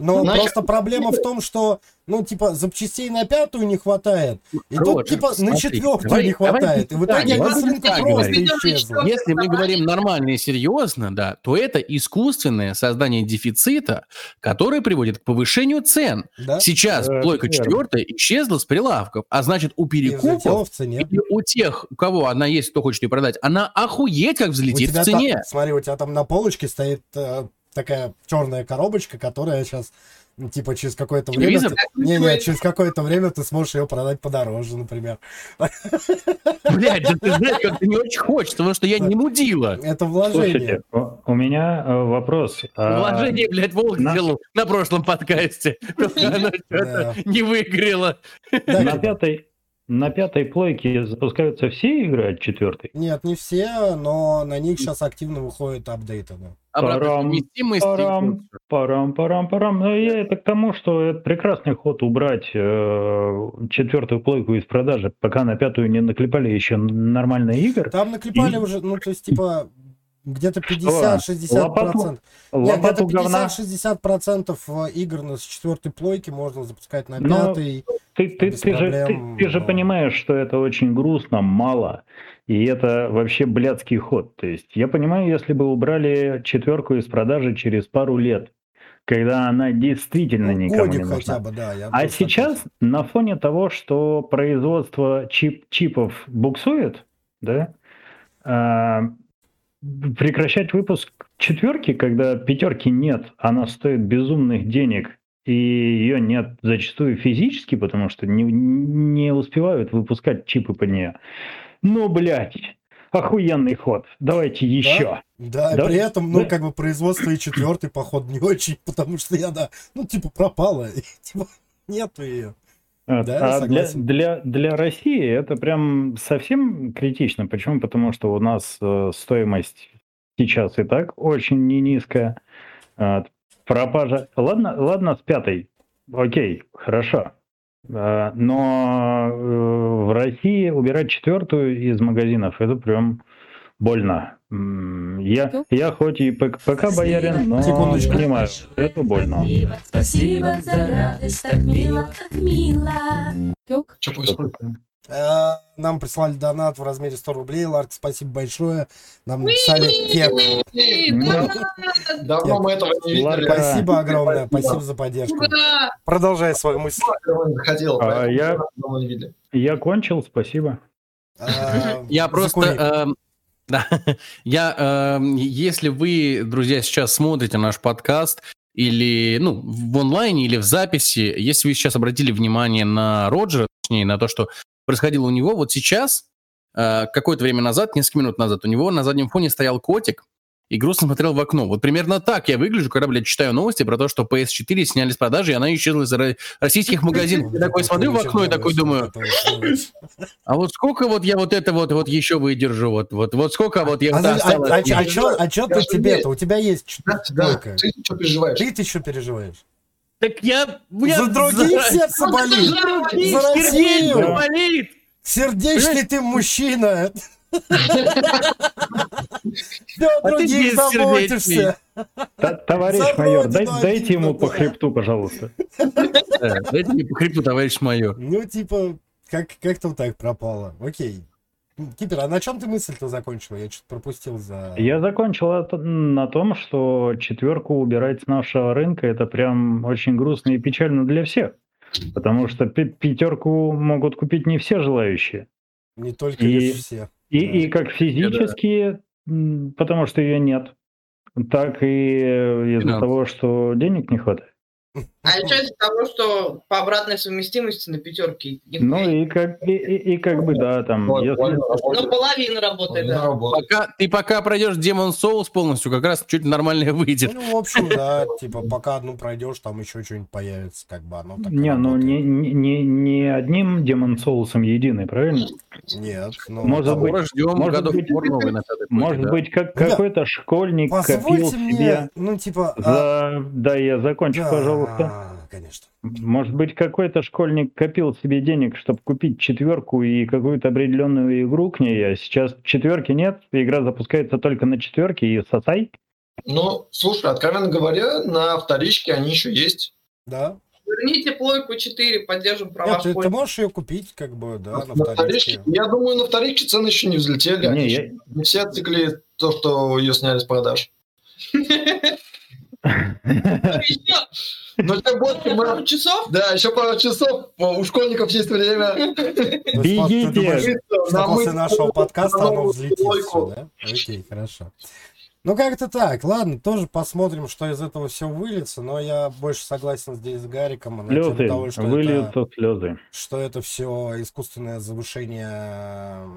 Но Значит, просто проблема в том, что, ну, типа, запчастей на пятую не хватает, и тут, Рот, типа, на смотри, четвертую давай- не давай хватает. И в итоге с рынка так просто исчезла. Если мы говорим нормально и серьезно, да, то это искусственное создание дефицита, которое приводит к повышению цен. Да? Сейчас Э, плойка четвертая исчезла с прилавков, а значит у перекупов в цене. и у тех, у кого она есть, кто хочет ее продать, она охуеть как взлетит в цене. там- смотри, у тебя там на полочке стоит э, такая черная коробочка, которая сейчас, ну, типа, через какое-то время... Ты- Не-не, через какое-то время ты сможешь ее продать подороже, например. Блядь, да ты знаешь, как не очень хочется, потому что я не мудила. Это вложение. Слушайте, у меня э, вопрос. А, Вложение, блядь, Волк на- сделал на прошлом подкасте. Не выиграло. На пятой, на пятой плойке запускаются все игры от четвертой? Нет, не все, но на них сейчас активно выходят апдейты. да. Обратная Парам, парам. Парам, парам, парам. Ну, я это к тому, что это прекрасный ход убрать э, четвертую плойку из продажи, пока на пятую не наклепали еще нормальные игры. Там наклепали И- уже, ну, то есть, типа, где-то Что? 50-60 Лопату- процентов. Нет, где-то Лопату говна. 50-60 процентов э, игр на с четвертой плойки можно запускать на Но пятой. Ты, ты, ты, же, ты, ты же но- понимаешь, что это очень грустно, мало. И это вообще блядский ход. То есть я понимаю, если бы убрали четверку из продажи через пару лет, когда она действительно Ну, никому не нужна. хотя бы, да. я А сейчас согласен. на фоне того, что производство чип, чипов буксует, да, а, прекращать выпуск четверки, когда пятерки нет, она стоит безумных денег, и ее нет зачастую физически, потому что не, не успевают выпускать чипы под нее. Ну, блядь, охуенный ход. Давайте еще. Да, и Да, при этом, ну, да. как бы производство и четвертый поход не очень, потому что я, да, ну, типа, пропала, и, типа, нету ее. Вот. Да, а для, для, для России это прям совсем критично. Почему? Потому что у нас э, стоимость сейчас и так очень не низкая. Вот. Пропажа. Ладно, ладно, с пятой. Окей, хорошо. А, Но э, в России убирать четвертую из магазинов это прям больно. Я, я хоть и ПК, ПК боярин, но Секундочку. понимаю, это больно. Спасибо за радость, так мило, так мило. Что происходит? Э, Нам прислали донат в размере 100 рублей. Ларк, спасибо большое. Нам написали кек. Ну, да, Давно мы этого не видели. Спасибо огромное. Спасибо за поддержку. Продолжай свою мысль. А, я- кончил, спасибо. Э, Я просто... эм, Да, я, эм, если вы, друзья, сейчас смотрите наш подкаст или, ну, в онлайне или в записи, если вы сейчас обратили внимание на Роджера, точнее, на то, что происходило у него, вот сейчас, э, какое-то время назад, несколько минут назад, у него на заднем фоне стоял котик и грустно смотрел в окно. Вот примерно так я выгляжу, когда, блядь, читаю новости про то, что PS4 сняли с продажи, и она исчезла из ро- российских магазинов. Я такой смотрю в окно и такой думаю, а вот сколько вот я вот это вот, вот еще выдержу, вот, вот, вот сколько вот я А, а, а, а а Я ты тебе-то? У тебя есть Да, да. Ты что переживаешь? Ты что переживаешь? Так я... я За других сердце болит. За других За сердечко Россию. болит. Сердечный ты мужчина. Ты о А ты других заботишься. Товарищ За майор, дайте ему по хребту, пожалуйста. Да, Дайте мне по хребту, товарищ майор. Ну, типа, как, как-то вот так пропало. Окей. Кипер, а на чем ты мысль-то закончил? Я что-то пропустил за... Я закончил на том, что четверку убирать с нашего рынка это прям очень грустно и печально для всех. Потому что пятерку могут купить не все желающие. Не только И- лишь все. И, Да. и как физически, м, потому что ее нет, так и из-за того, что денег не хватает. А еще из-за того, что по обратной совместимости на пятерке. Ну и как, и, и- и как бы да, там, Вот, если... Ну, половина работает, половина да. работает. Пока, ты пока пройдешь Demon Souls полностью, как раз чуть нормально выйдет. Ну, в общем, да, типа, пока одну пройдешь, там еще что-нибудь появится, как бы оно так Не, ну работает. не, не, не- не одним Демон Соусом единый, правильно? Нет, ну... Может быть, ждем может быть- новый на Может да. быть, как какой-то школьник копил Позвольте мне, себе ну, типа... а, за... Да, я закончу, да, пожалуйста. Конечно. Может быть, какой-то школьник копил себе денег, чтобы купить четверку и какую-то определенную игру к ней, а сейчас четверки нет, игра запускается только на четверке и сосай. Ну, слушай, откровенно говоря, на вторичке они еще есть. Да. Верните плойку 4, поддержим права Нет, ты, ты можешь ее купить, как бы, да, на на вторичке. вторичке, я думаю, на вторичке цены еще не взлетели. они Не, еще я- не все отсекли то, что ее сняли с продаж. Еще Но тем больше пару мы... часов? Да, еще пару часов, у школьников есть время. Ты Бегите! после нашего подкаста оно взлетит да? Окей, хорошо. Ну, как-то так. Ладно, тоже посмотрим, что из этого все выльется, но я больше согласен здесь с Гариком Слезы, того, что это, выльются слезы. что это все искусственное завышение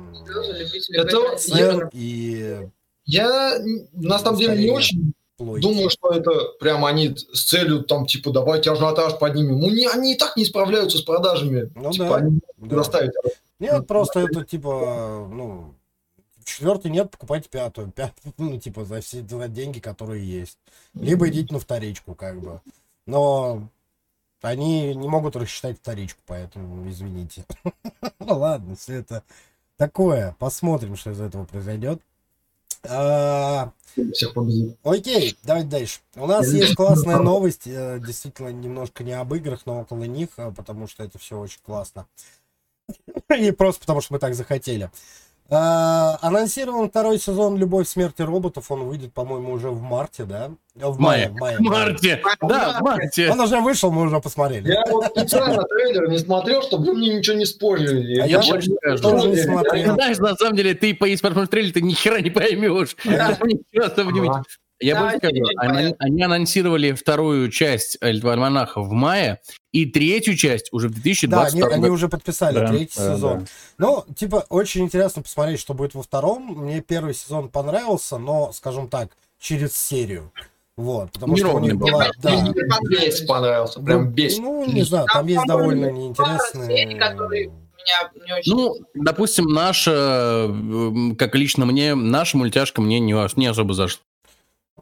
Слезы Это- и Я на самом деле не очень плойки. думаю, что это прям они с целью там типа давайте ажиотаж поднимем. Ну, не, они и так не справляются с продажами. Ну типа, да, они да. могут заставить. Нет, просто это типа, ну, четвертый нет, покупайте пятую. Пятую, ну, типа, за все за деньги, которые есть. Либо идите на вторичку, как бы. Но они не могут рассчитать вторичку, поэтому извините. Ну ладно, все это такое. Посмотрим, что из этого произойдет. А, Всех победит. Окей, давайте дальше. У нас есть классная новость, э, действительно немножко не об играх, но около них, э, потому что это все очень классно. И просто потому, что мы так захотели. А, Анонсирован второй сезон «Любовь, смерть и роботов». Он выйдет, по-моему, уже в марте, да? Э, В мае. В мае, В марте. Да, в марте. Он уже вышел, мы уже посмотрели. Я вот специально трейлер не смотрел, чтобы вы мне ничего не спойлерили. А Я я больше. Тоже не смотрел. Знаешь, на самом деле, ты по посмотришь трейлер, ты ни хера не поймешь. Там не. Я Да, больше скажу, они, они анонсировали вторую часть Альманаха в мае и третью часть уже в Да, 2022 они, они году. уже подписали Да, третий да, сезон. да. Ну, типа, очень интересно посмотреть, что будет во втором. Мне первый сезон понравился, но, скажем так, через серию. Вот, потому что у них был. была... Да, Мне понравился, прям бесит. Ну, не знаю, там Там, есть довольно пару серий, неинтересные... которые Меня не очень... Ну, допустим, наша, как лично мне, наша мультяшка мне не, не особо зашла.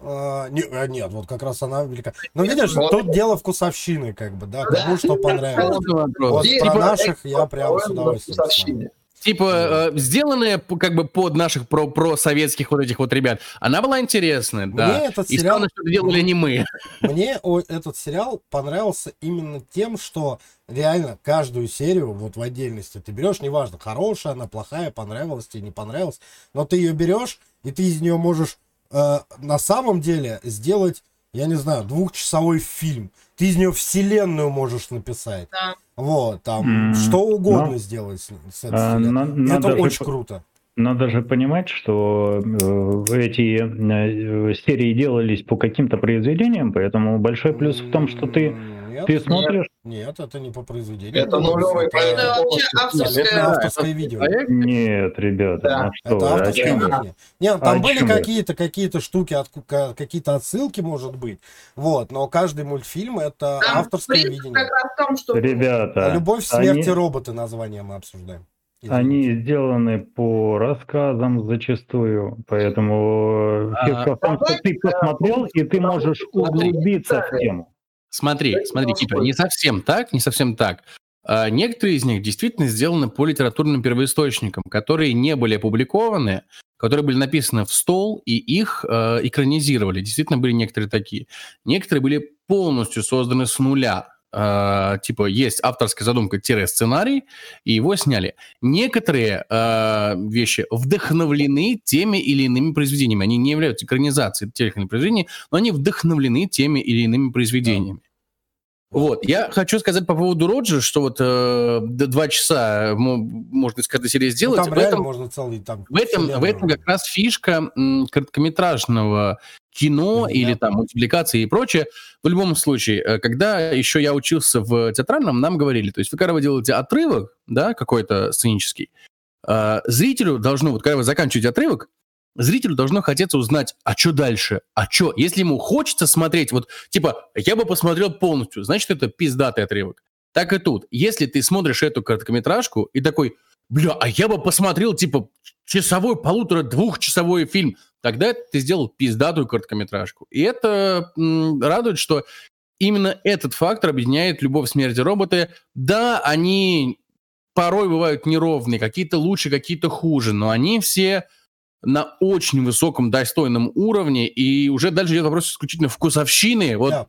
А, а, нет, вот как раз она велика. Но видишь, Вот. тут дело вкусовщины, как бы, да, кому что понравилось. Вот Здесь про типа наших я прям с удовольствием. Типа, э, сделанная как бы под наших про, про советских вот этих вот ребят. Она была интересная, да. Мне этот И сериал... странно, что делали не мы. Мне о- этот сериал понравился именно тем, что реально каждую серию вот в отдельности ты берешь, неважно, хорошая она, плохая, понравилась тебе, не понравилась, но ты ее берешь, и ты из нее можешь э, на самом деле сделать, я не знаю, двухчасовой фильм. Ты из нее вселенную можешь написать. Да. Вот, там М, что угодно но- сделать с, с этой А, на- это же очень круто. Надо же понимать, что э, эти э, серии делались по каким-то произведениям, поэтому большой плюс в том, что ты, Нет, ты смотришь... нет, это не по произведению. Это нулевый Это- проект. Это вообще авторское... авторское видео. Нет, ребята, Да. ну что Это авторское видение. Нет, там А были какие-то какие-то штуки, ка- какие-то отсылки, может быть. Вот, но каждый мультфильм это Там авторское видение. как раз в том, что... Ребята, А любовь, смерть и они, роботы название мы обсуждаем. Извините. они сделаны по рассказам зачастую, поэтому э, фишка в том, что ты посмотрел, и ты можешь углубиться в тему. Смотри, смотри, типа, не совсем так, не совсем так. А, некоторые из них действительно сделаны по литературным первоисточникам, которые не были опубликованы, которые были написаны в стол, и их э, экранизировали. Действительно были некоторые такие. Некоторые были полностью созданы с нуля. Э, типа, есть авторская задумка-сценарий, и его сняли. Некоторые э, вещи вдохновлены теми или иными произведениями. Они не являются экранизацией тех или иных произведений, но они вдохновлены теми или иными произведениями. Вот, я хочу сказать по поводу Роджера, что вот э, до два часа мо- можно из каждой серии Ну, сделать. там в, этом, можно целый там. в, этом, в этом как раз фишка м, короткометражного кино Мгм. или там мультипликации и прочее. В любом случае, э, когда еще я учился в театральном, нам говорили, то есть вы когда вы делаете отрывок, да, какой-то сценический, э, зрителю должно, вот когда вы заканчиваете отрывок, зрителю должно хотеться узнать, а что дальше, а что, если ему хочется смотреть, вот, типа, я бы посмотрел полностью, значит, это пиздатый отрывок. Так и тут. Если ты смотришь эту короткометражку и такой, бля, а я бы посмотрел, типа, часовой, полутора-двухчасовой фильм, тогда ты сделал пиздатую короткометражку. И это м, радует, что именно этот фактор объединяет «Любовь, смерть и роботы». Да, они порой бывают неровные, какие-то лучше, какие-то хуже, но они все на очень высоком, достойном уровне, и уже дальше идет вопрос исключительно вкусовщины. Вот Да.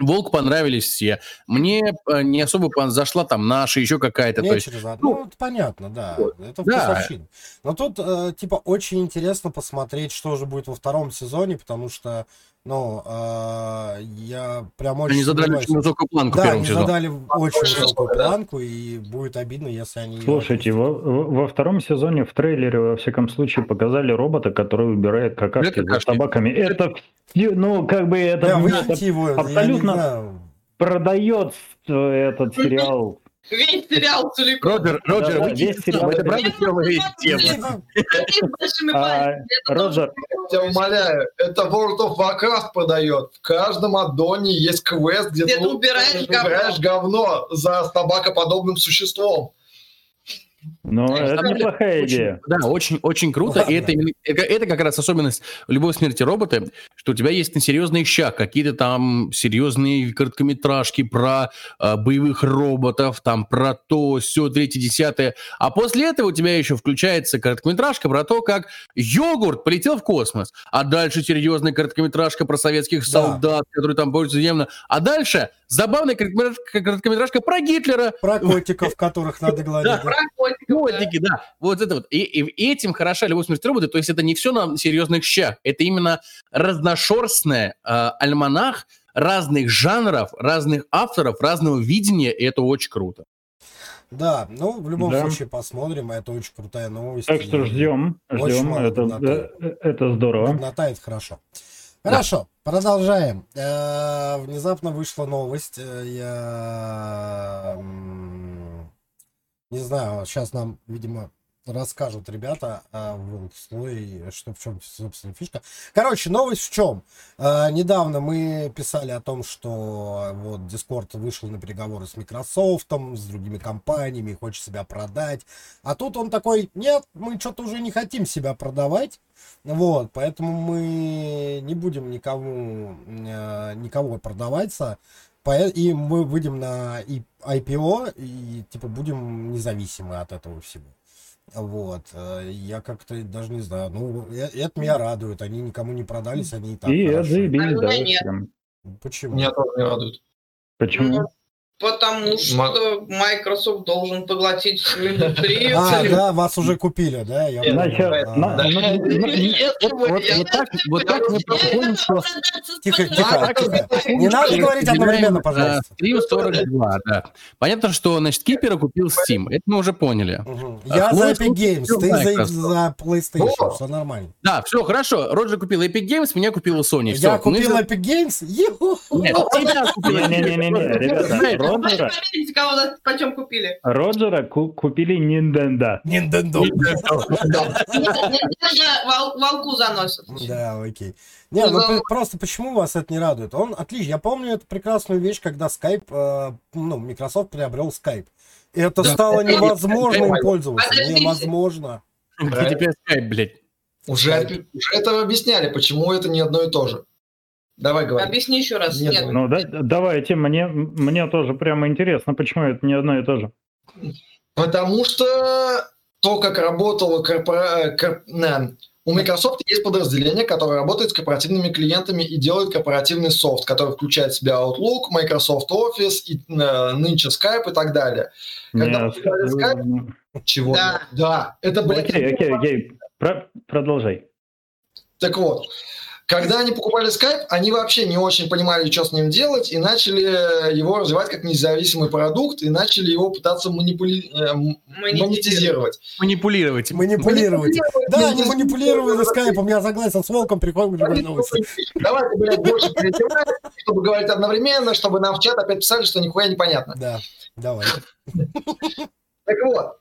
Волк понравились все. Мне э, не особо зашла там наша, еще какая-то. Не То есть, через одну. Ну, это понятно, да. Это Да. вкусовщина. Но тут, э, типа, очень интересно посмотреть, что же будет во втором сезоне, потому что, ну, э, я прям очень они задали очень высокую планку Да, они сезону. задали очень высокую планку, и будет обидно, если они... Слушайте, во, во- втором сезоне в трейлере, во всяком случае, показали робота, который убирает какашки за собаками. Это, все- ну, как бы это, Да, это его, абсолютно продает этот сериал. Весь сериал целиком. Роджер, Роджер, Да, вы весь сериал- это большими А, пальцами. Это Роджер, Я тебя умоляю, это World of Warcraft продает. В каждом аддоне есть квест, где, ты ты убираешь убираешь говно за собакоподобным существом. Ну, это неплохая Очень- идея. Да, очень, очень круто. Ладно. И это, это, это как раз особенность любой смерти робота, что у тебя есть на серьезных щах какие-то там серьезные короткометражки про э, боевых роботов, там про то, все, третье, десятое. А после этого у тебя еще включается короткометражка про то, как йогурт полетел в космос. А дальше серьезная короткометражка про советских Да. солдат, которые там борются земно. А дальше забавная короткометражка, короткометражка про Гитлера, Про котиков, которых надо гладить. да. Про котиков, да. Котики, да. Вот это вот. И, и этим хороша любовь смерти робота. То есть это не все на серьезных щах. Это именно разношерстная э, альманах разных жанров, разных авторов, разного видения. И это очень круто. Да, ну, в любом Да. случае посмотрим, это очень крутая новость. Так что ждем, ждем. Это, годноты. э, это здорово. Годнота это хорошо. Хорошо, продолжаем. Э, Внезапно вышла новость. э, Я не знаю, сейчас нам, видимо, расскажут ребята а, в слой, что в чем, собственно, фишка. Короче, новость в чем? Э, Недавно мы писали о том, что вот Discord вышел на переговоры с Microsoft, с другими компаниями, хочет себя продать. А тут он такой, нет, мы что-то уже не хотим себя продавать. Вот, поэтому мы не будем никому, э, никого продаваться. Пое- И мы выйдем на IPO и типа будем независимы от этого всего. Вот. э, Я как-то даже не знаю. Ну, э- это меня радует. Они никому не продались, они и так И хорошо. отзаебись, А да. Почему? Меня тоже не радует. Почему? Ну, Потому что Microsoft должен поглотить всю индустрию. А, да, вас уже купили, да? Я А. Вот, так, вот так мы проходим, что... Тихо, тихо, тихо. Не надо говорить одновременно, пожалуйста. 3.42, да. Понятно, что, значит, Кипера купил Steam. Это мы уже поняли. Мгм. Я А, за ну, Epic Games, ты за, PlayStation, все нормально. Да, все, хорошо. Роджер купил Epic Games, меня купила Sony. Я Мы купил Epic Games. Нет, тебя Не-не-не-не, ребята, Роджера, померите, кого нас почем купили. Роджера ку- купили Nintendo. Nintendo. Волку заносят. Да, окей. Не, ну просто почему вас это не радует? Он отлично. Я помню эту прекрасную вещь, когда Skype, э, ну, Microsoft приобрел Skype. И это стало невозможно им пользоваться. Невозможно. Где теперь Skype, блядь? Уже, уже это объясняли, почему это не одно и то же. Давай говори. Объясни еще раз. Нет, Нет. Ну, да, давайте, мне, мне тоже прямо интересно, почему это не одно и то же. Потому что то, как работала корпора... кор- на- У Microsoft есть подразделение, которое работает с корпоративными клиентами и делает корпоративный софт, который включает в себя Outlook, Microsoft Office, и, э, нынче Skype и так далее. Когда Не, мы взяли Skype- Чего? Да. Да, это, блядь, Окей, окей, окей, Про- продолжай. Так вот, когда они покупали Skype, они вообще не очень понимали, что с ним делать, и начали его развивать как независимый продукт, и начали его пытаться манипули... э, м- монетизировать. Манипулировать. Манипулировать. Да, они Манипулировать. манипулировали скайпом, я согласен с Волком, приходим к другой новости. Давайте, блядь, больше перебивать, чтобы говорить одновременно, чтобы нам в чат опять писали, что нихуя непонятно. Да, давай. Так вот,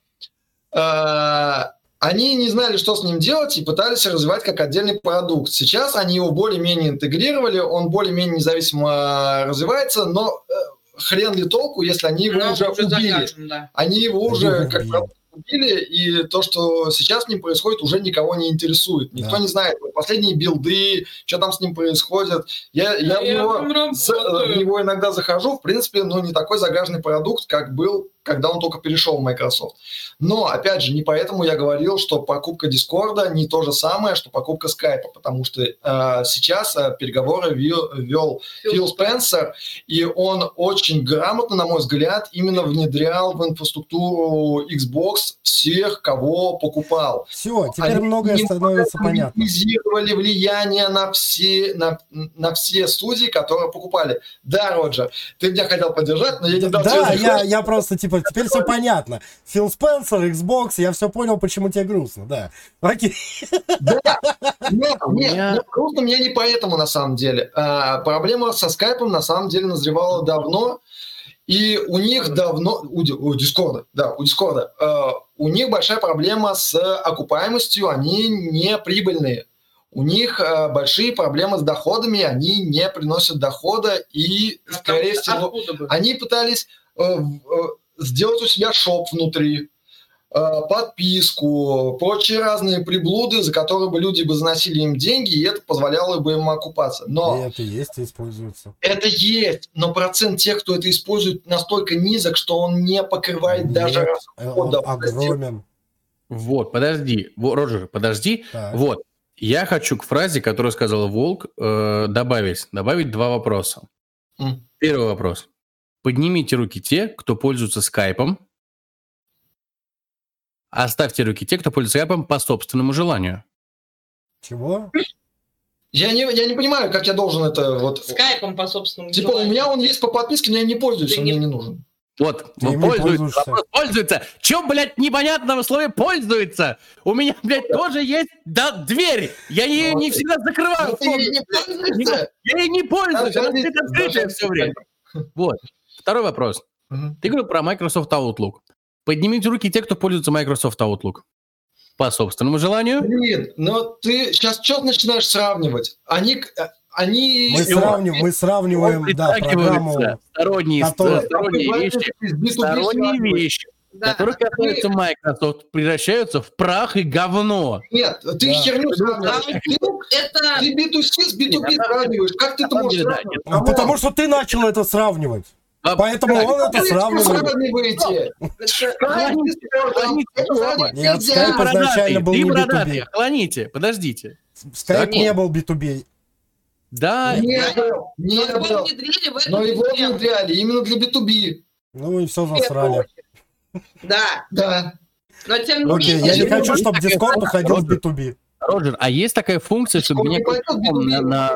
э, они не знали, что с ним делать, и пытались развивать как отдельный продукт. Сейчас они его более-менее интегрировали, он более-менее независимо развивается, но э, хрен ли толку, если они его Ну, уже убили. завяжем, да. Они его уже как убили. продукт убили, и то, что сейчас с ним происходит, уже никого не интересует. Никто Да. не знает последние билды, что там с ним происходит. Я, я, в, Я него, там за- работаю. в него иногда захожу. В принципе, ну, не такой загаженный продукт, как был когда он только перешел в Microsoft. Но, опять же, не поэтому я говорил, что покупка Discord не то же самое, что покупка Skype, потому что э, сейчас э, переговоры вел, вел Фил Спенсер, и он очень грамотно, на мой взгляд, именно внедрял в инфраструктуру Xbox всех, кого покупал. Все, теперь Они многое становится понятно. Они влияние на все, на, на все студии, которые покупали. Да, Роджер, ты меня хотел поддержать, но я не дал Да, я, я просто, типа, теперь все понятно. Фил Спенсер, Xbox, я все понял, почему тебе грустно, да. Окей. Да, нет, нет, грустно мне не поэтому, на самом деле. А, проблема со скайпом, на самом деле, назревала давно, и у них давно, у, у Discord, да, у Discord, э, у них большая проблема с окупаемостью, они не прибыльные у них э, большие проблемы с доходами, они не приносят дохода, и, а скорее всего, они пытались э, э, сделать у себя шоп внутри, э, подписку, прочие разные приблуды, за которые бы люди бы заносили им деньги, и это позволяло бы им окупаться. Но и это есть и используется. Это есть, но процент тех, кто это использует, настолько низок, что он не покрывает Нет, даже расходов. огромен. Вот, подожди, Роджер, подожди. Так. Вот, я хочу к фразе, которую сказал Волк, э, добавить, добавить два вопроса. Mm. Первый вопрос. Поднимите руки те, кто пользуется скайпом. Оставьте руки те, кто пользуется скайпом по собственному желанию. Чего? Я не, я не понимаю, как я должен это вот... Скайпом по собственному Типа желанию. у меня он есть по подписке, но я не пользуюсь, Ты он не... мне не нужен. Вот, Ты пользуется. Вопрос, пользуется. Чем, блядь, непонятного слова пользуется? У меня, блядь, тоже есть да, дверь. Я ее не всегда закрываю. Ты не пользуешься? Я ей не пользуюсь. Она стоит открытая все время. Вот. Второй вопрос. Ты говорил про Microsoft Outlook. Поднимите руки те, кто пользуется Microsoft Outlook. По собственному желанию. Блин, но ты сейчас что начинаешь сравнивать? Они, они... Мы, сравнив, мы сравниваем, да, программу... Сторонние, которая... сторонние вещи, сторонние вещи, да. которые касаются Microsoft, превращаются в прах и говно. Нет, ты да. херню сравниваешь. Это... Ты B2C с B2B сравниваешь. Как ты это можешь сравнивать? А потому что ты начал это сравнивать. А, Поэтому да, он это сравнивает. Нет, скайп изначально был не B2B. Хлоните, подождите. Скайп не был B2B. Да. Не был, не был. Но его внедряли именно для B2B. Ну и все засрали. Да. Да. Но тем не Окей, я не хочу, чтобы Discord уходил в B2B. Роджер, а есть такая функция, чтобы меня на, на, на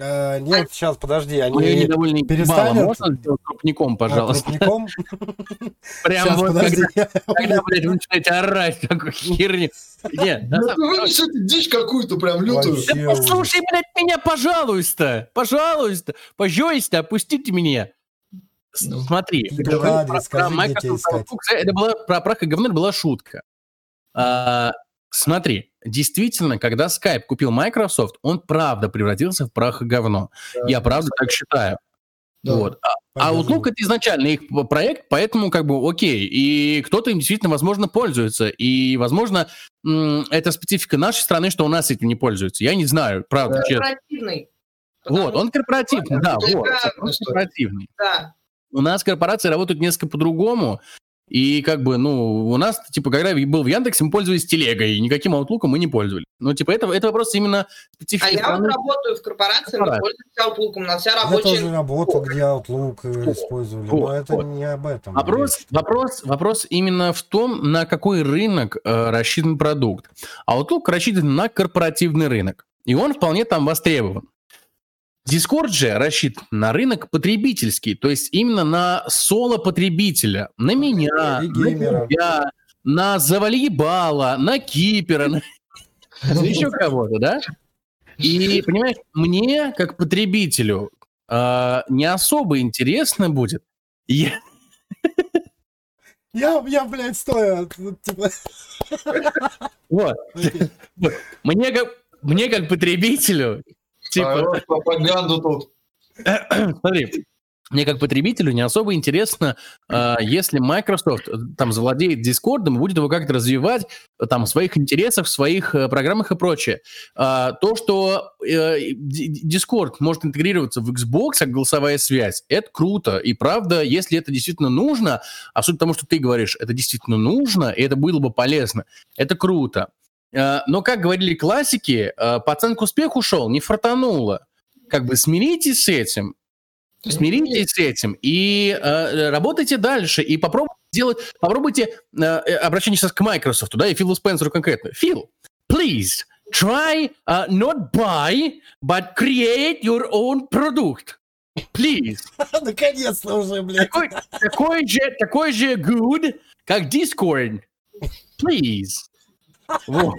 э, Нет, сейчас, подожди, они перестанут. Можно сделать крупником, пожалуйста? Крупником? Прям вот, когда, блядь, вы начинаете орать, такую херню. Нет, ну, вы несете дичь какую-то прям лютую. Да послушай, блядь, меня, пожалуйста, пожалуйста, пожалуйста, опустите меня. Ну, смотри, это была про прах и говно, это была шутка. Смотри, действительно, когда Skype купил Microsoft, он правда превратился в прах и говно. Да, Я правда так считаю. Да. Вот. А, а Outlook это изначально их проект, поэтому как бы окей. И кто-то им действительно, возможно, пользуется. И, возможно, это специфика нашей страны, что у нас этим не пользуются. Я не знаю, правда, да. честно. Корпоративный. Вот, он корпоративный, да, вот. Он корпоративный. Да. У нас корпорации работают несколько по-другому. И как бы, ну, у нас, типа, когда был в Яндексе, мы пользовались телегой, и никаким аутлуком мы не пользовались. Ну, типа, это, это вопрос именно специфики. А я вот работаю в корпорации, мы пользуемся аутлуком, у нас вся рабочая... Я тоже работал, где аутлук э, использовали, вот, но это вот. не об этом. Вопрос, вопрос, вопрос именно в том, на какой рынок э, рассчитан продукт. Outlook рассчитан на корпоративный рынок, и он вполне там востребован. Discord же рассчитан на рынок потребительский, то есть именно на соло-потребителя, на меня, на тебя, на Завалибала, на Кипера, на, еще кого-то, да? И, понимаешь, мне, как потребителю, э, не особо интересно будет. Я... Я, я, блядь, стоя. Типа... Вот. Okay. Мне как, мне как потребителю Типа... пропаганду тут. Смотри, мне как потребителю не особо интересно, э, если Microsoft э, там завладеет Discord и будет его как-то развивать э, там в своих интересах, в своих э, программах и прочее. А, то, что Discord может интегрироваться в Xbox как голосовая связь, это круто. И правда, если это действительно нужно, а суть тому, что ты говоришь, это действительно нужно, и это было бы полезно, это круто. Э, но, как говорили классики, э, пацан к успеху шел, не фартануло. Как бы смиритесь с этим, Смиритесь с этим и э, работайте дальше и попробуйте сделать, попробуйте обращение сейчас к Microsoft, да, и Филу Спенсеру конкретно. Фил, please try uh, not buy, but create your own product. Please. Наконец-то уже, блядь. Такой, такой же, такой же good, как Discord. Please. Вот.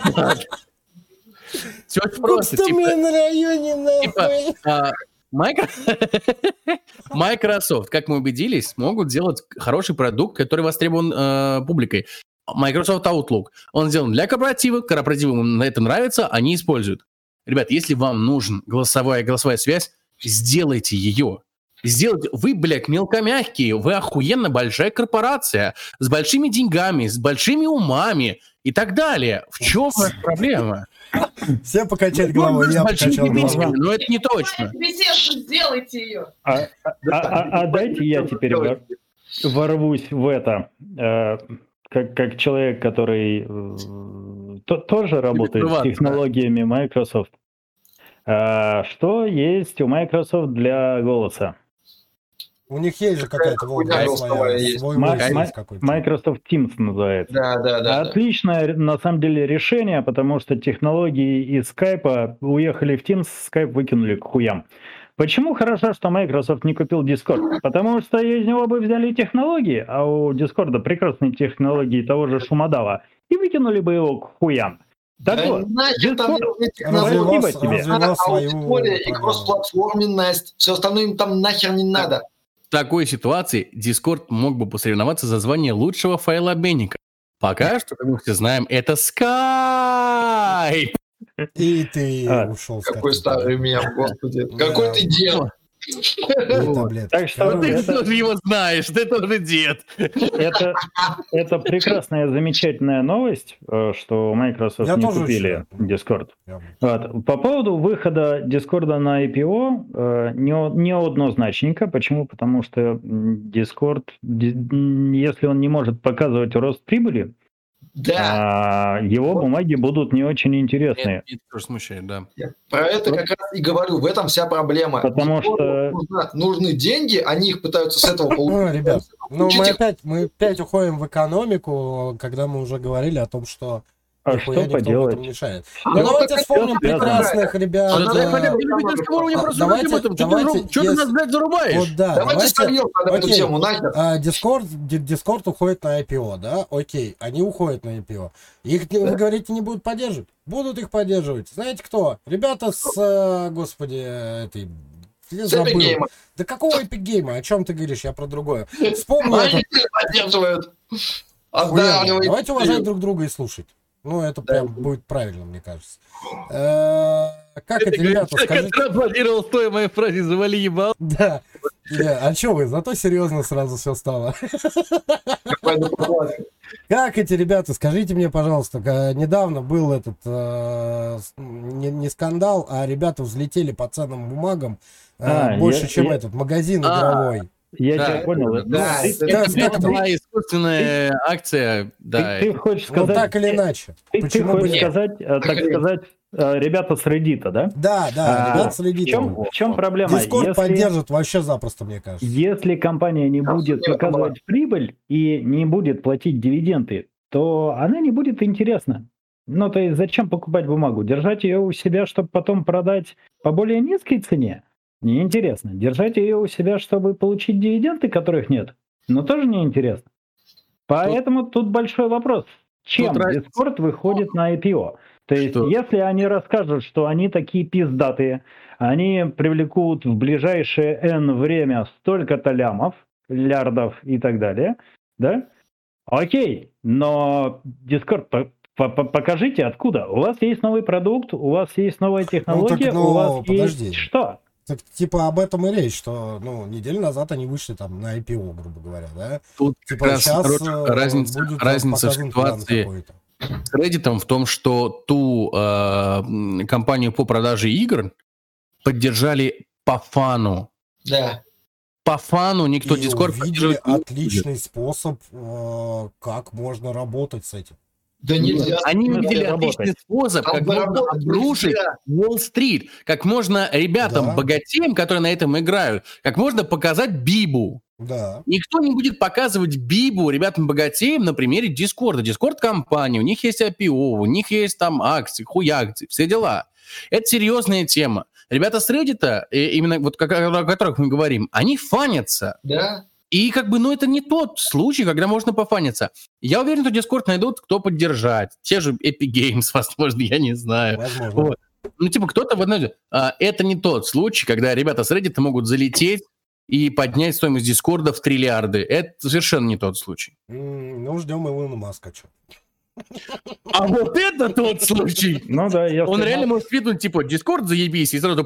Все очень В просто. типа- Гостомельном районе, типа, нахуй. а, Microsoft, как мы убедились, могут сделать хороший продукт, который востребован э, публикой. Microsoft Outlook. Он сделан для корпоратива, корпоративам им это нравится, они используют. Ребят, если вам нужен голосовая голосовая связь, сделайте ее. Сделайте. Вы, блядь, мелкомягкие, вы охуенно большая корпорация с большими деньгами, с большими умами и так далее. В чем ваша проблема? Все покачать головой, С я покачал головой. но это не точно. Сделайте ее. А, а- а- а дайте я теперь вор- ворвусь в это. Э, Как, как человек, который э, то- тоже работает с технологиями Microsoft. А, Что есть у Microsoft для голоса? У них есть же какая-то голосовая своя, есть. свой. Microsoft Teams называется. Да, да, да. да. Отличное, ре- на самом деле, решение, потому что технологии из скайпа уехали в Teams, скайп выкинули к хуям. Почему хорошо, что Microsoft не купил Discord? Потому что из него бы взяли технологии, а у Discord прекрасные технологии того же Шумодава, и выкинули бы его к хуям. Так Да вот, нахер там технологии, тебе. надо свою аудитория и кроссплатформенность. Все остальное им там нахер не надо. В такой ситуации Discord мог бы посоревноваться за звание лучшего файлообменника. Пока что, как мы все знаем, это Skype. И ты А, ушел Какой старый мем, господи. Какой ты дед. Так что Ты это- тоже его знаешь, ты тоже дед. это, это прекрасная, замечательная новость, э, что Microsoft Я не купили Discord. Вот. По поводу выхода Discord на IPO э, не- неоднозначненько. Почему? Потому что Discord, если он не может показывать рост прибыли, Да, а, его бумаги будут не очень интересные. Это смущает, да. я про это как раз и говорю. В этом вся проблема. Потому Discord что- нужны деньги, они их пытаются с этого Ну, получить. ребят, ну мы опять, мы опять уходим в экономику, когда мы уже говорили о том, что А нихуя что поделать? мешает. Ну, Ну, давайте вспомним прекрасных ребят. А Да, надо э, не а, просто давайте- об этом. Ты давайте, что ты нас, блядь, зарубаешь? Вот да, Давайте давайте, эту окей. тему. А, Discord, Ди- Discord уходит на IPO, да? Окей, они уходят на IPO. Их, не- вы говорите, не будут поддерживать? Будут их поддерживать. Знаете кто? Ребята с, э, господи, этой... я забыл. Да какого Game? О чем ты говоришь? Я про другое. Вспомни Они поддерживают. Давайте уважать друг друга и слушать. Ну, это Да. прям будет правильно, мне кажется. Э, Как это, ребята, скажите? Аплодировал стоя моей фразе «завали ебал». Да. Да, А что вы? Зато серьезно сразу все стало. Как эти ребята, скажите мне, пожалуйста, ка- недавно был этот э, не, не скандал, а ребята взлетели по ценным бумагам э, А, больше, я- чем я- этот магазин А, игровой. Я Да, тебя понял. да, Ну, да, ты- это- ты- Как- Это, это была искусственная акция, да. ты, ты хочешь Ну сказать, так или иначе. ты, ты Почему бы хочешь нет? сказать, э, так сказать, э, ребята с Reddit, да? Да, да, А, ребят, В следите. чем, в чем проблема? Дискорд Если- поддержит вообще запросто, мне кажется. Если компания не Да, будет сумма показывать прибыль и не будет платить дивиденды, то она не будет интересна. Ну, то есть зачем покупать бумагу? Держать ее у себя, чтобы потом продать по более низкой цене? Неинтересно. Держать ее у себя, чтобы получить дивиденды, которых нет? Ну, тоже неинтересно. Поэтому тут, большой вопрос. Чем Тут. Discord выходит на IPO? То есть, Что? если они расскажут, что они такие пиздатые, они привлекут в ближайшее N время столько-то лямов, лярдов и так далее, да? Окей, но Discord, по- по- по- покажите откуда. У вас есть новый продукт, у вас есть новая технология, ну, у вас подожди. есть что? Так, типа об этом и речь, что, ну, неделю назад они вышли там на IPO, грубо говоря, да? Тут Типа как раз сейчас короче, э, разница, будет разница в ситуации с Reddit в том, что ту э, компанию по продаже игр поддержали по фану. Да. По фану никто И Discord увидели отличный способ, э, как можно работать с этим. Да нельзя. Они увидели работать. отличный способ, как можно обрушить. Уолл-стрит, как можно ребятам, Да. богатеям, которые на этом играют, как можно показать Бибу. Да. Никто не будет показывать Бибу ребятам-богатеям на примере Дискорда. Дискорд-компания, у них есть IPO, у них есть там акции, хуякции, все дела. Это серьезная тема. Ребята с Reddit, э, именно вот о которых мы говорим, они фанятся. Да. И как бы, ну, это не тот случай, когда можно пофаниться. Я уверен, что Discord найдут, кто поддержать. Те же Epic Games, возможно, я не знаю. Возможно. Вот. Ну, типа, кто-то в одной... А, это не тот случай, когда ребята с Reddit могут залететь и поднять стоимость Дискорда в триллиарды. Это совершенно не тот случай. М, Ну, ждем Илона Маска. чё. А вот это тот случай! Ну да, если Он реально может твитнуть, типа, Дискорд заебись, и сразу...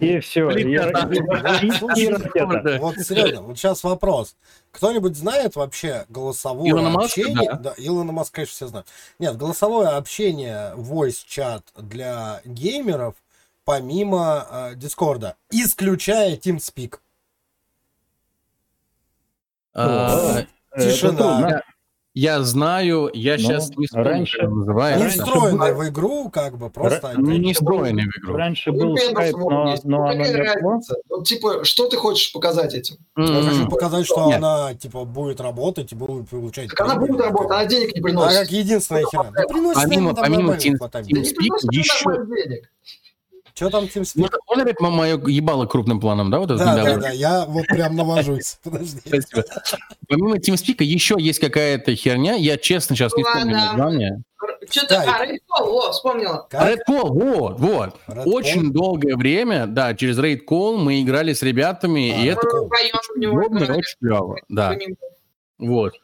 И все. И, и- и-. Вот, серьезно, вот сейчас вопрос. Кто-нибудь знает вообще голосовое Илона Маска, общение? да. Илона Маска, конечно, все знают. Нет, голосовое общение, voice-чат для геймеров помимо э, Дискорда, исключая TeamSpeak. А, Это Тишина. Я знаю, я Ну, сейчас не вспомню, раньше- он Не называется. встроенный в игру, как бы, просто... Ра- Ну, не встроенный в игру. Раньше Ну, был мод но, но Ну, оно разница? Вот, типа, что ты хочешь показать этим? Я М. хочу показать, что Нет. она, типа, будет работать и будет получать... Так она будет работать, она денег не А приносит. как единственная хера. Да приносит Помимо- помимо не TeamSpeak приносит еще- денег. Что там TeamSpeak? Ну, он опять мое ебало крупным планом, да, вот это Да, да, да, я вот прям навожусь. Подожди. Спасибо. Помимо TeamSpeak еще есть какая-то херня, я честно сейчас не вспомню название. Что-то... А, Redfall, о, вспомнила. Как? Red Call, вот, вот. Red Очень Call? долгое время, да, через Raid Call мы играли с ребятами, А, и это Call. Удобно очень клево, да. Вот.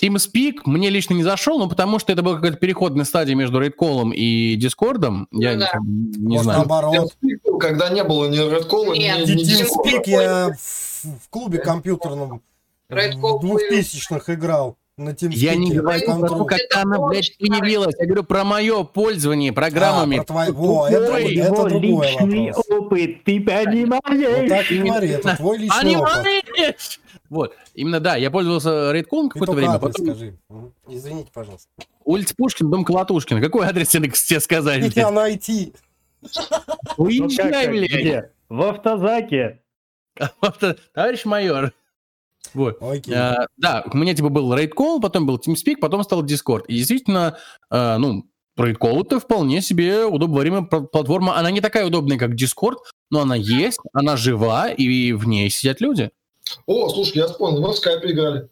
TeamSpeak мне лично не зашел, но потому что это была какая-то переходная стадия между Raid Call и Дискордом. Я Ну да. бы не Может, знаю. наоборот. TeamSpeak, Когда не было ни Red Call, Нет, ни, ни TeamSpeak я в, в клубе компьютерном Red в Call двухтысячных играл на TeamSpeak. Я не говорю про то, как она, блядь, появилась. Я говорю про мое пользование программами. А, про твои- Во, это, это другой личный вопрос. опыт, ты Вот понимаешь? так и говори, это твой личный опыт. Вот, именно, да, я пользовался Ты какое-то время, адрес потом скажи. Извините, пожалуйста. улица Пушкин, дом Колотушкина. Какой адрес тебе тебе сказать? Я найти. Ну Уезжай, блядь. где? В автозаке. Товарищ майор. Вот. Окей. А, да, у меня типа был Raid Call, потом был TeamSpeak, потом стал Discord. И действительно, а, ну, Raid Call это вполне себе удобоваримая платформа. Она не такая удобная, как Discord, но она есть, она жива, и в ней сидят люди. О, слушай, я вспомнил, мы в скайпе играли.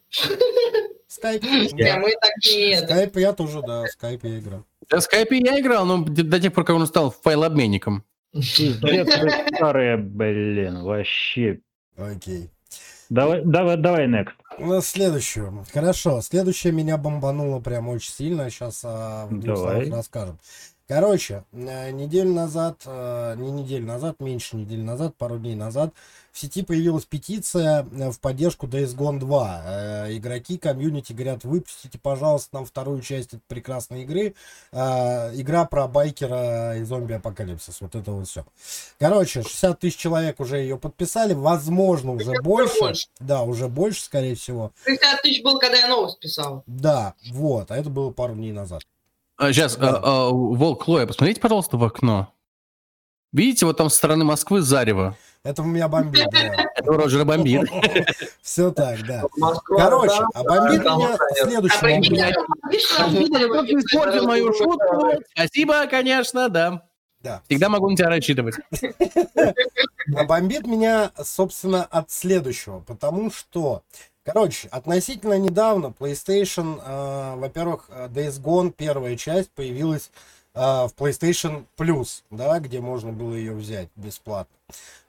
Скайп. Не, мы так не. Скайп я тоже, да, скайп я играл. В скайпе я играл, но до тех пор, как он стал файлообменником. Старые, блин, вообще. Окей. Давай, давай, давай, next. У нас следующую. Хорошо, следующее меня бомбануло прям очень сильно. Сейчас в двух Давай. расскажем. Короче, э, неделю назад, э, не неделю назад, меньше недели назад, пару дней назад, в сети появилась петиция э, в поддержку Days Gone 2. Э, Игроки комьюнити говорят, выпустите, пожалуйста, нам вторую часть этой прекрасной игры. Э, Игра про байкера и зомби-апокалипсис. Вот это вот все. Короче, 60 тысяч человек уже ее подписали. Возможно, уже больше. больше. Да, уже больше, скорее всего. 60 тысяч был, когда я новость писал. Да, вот, а это было пару дней назад. сейчас, Да. а, Волк Хлоя, посмотрите, пожалуйста, в окно. Видите, вот там со стороны Москвы зарево. Это у меня бомбит, да. Это у Роджера бомбит. Все так, да. Короче, а бомбит меня что испортил мою шутку. Спасибо, конечно, да. Да. Всегда могу на тебя рассчитывать. А бомбит меня, собственно, от следующего, потому что, короче, относительно недавно PlayStation, э, во-первых, э, Days Gone, первая часть, появилась э, в PlayStation Plus, да, где можно было ее взять бесплатно.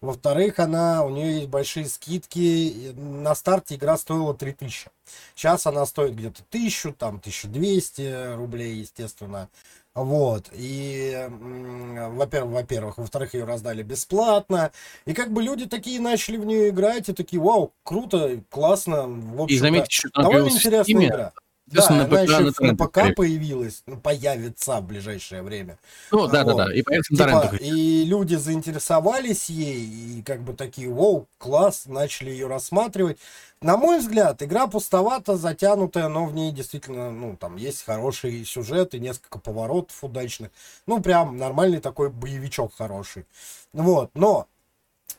Во-вторых, она, у нее есть большие скидки, и на старте игра стоила 3000. Сейчас она стоит где-то 1000, там 1200 рублей, естественно. Вот, и, во-первых, во-первых, во-вторых, ее раздали бесплатно, и как бы люди такие начали в нее играть, и такие, вау, круто, классно, в И общем-то, заметьте, что она довольно интересная игра. Да, она на ПК, и на на ПК торрентах. появилась, ну, появится в ближайшее время. Ну, да, да, Вот. да. И появится Типа, и люди заинтересовались ей, и как бы такие, вау, класс, начали ее рассматривать. На мой взгляд, игра пустовата, затянутая, но в ней действительно, ну, там есть хороший сюжет и несколько поворотов удачных. Ну, прям нормальный такой боевичок хороший. Вот, но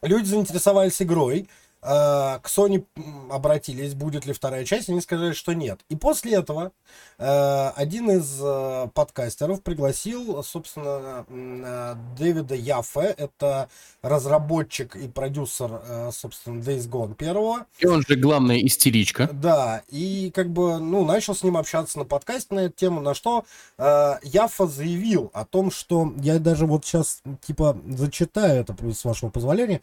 люди заинтересовались игрой, к Sony обратились, будет ли вторая часть, они сказали, что нет. И после этого э, один из э, подкастеров пригласил, собственно, э, Дэвида Яффе, это разработчик и продюсер, э, собственно, Days Gone первого. И он же главная истеричка. Да, и как бы, ну, начал с ним общаться на подкасте на эту тему, на что э, Яффа заявил о том, что я даже вот сейчас, типа, зачитаю это, с вашего позволения,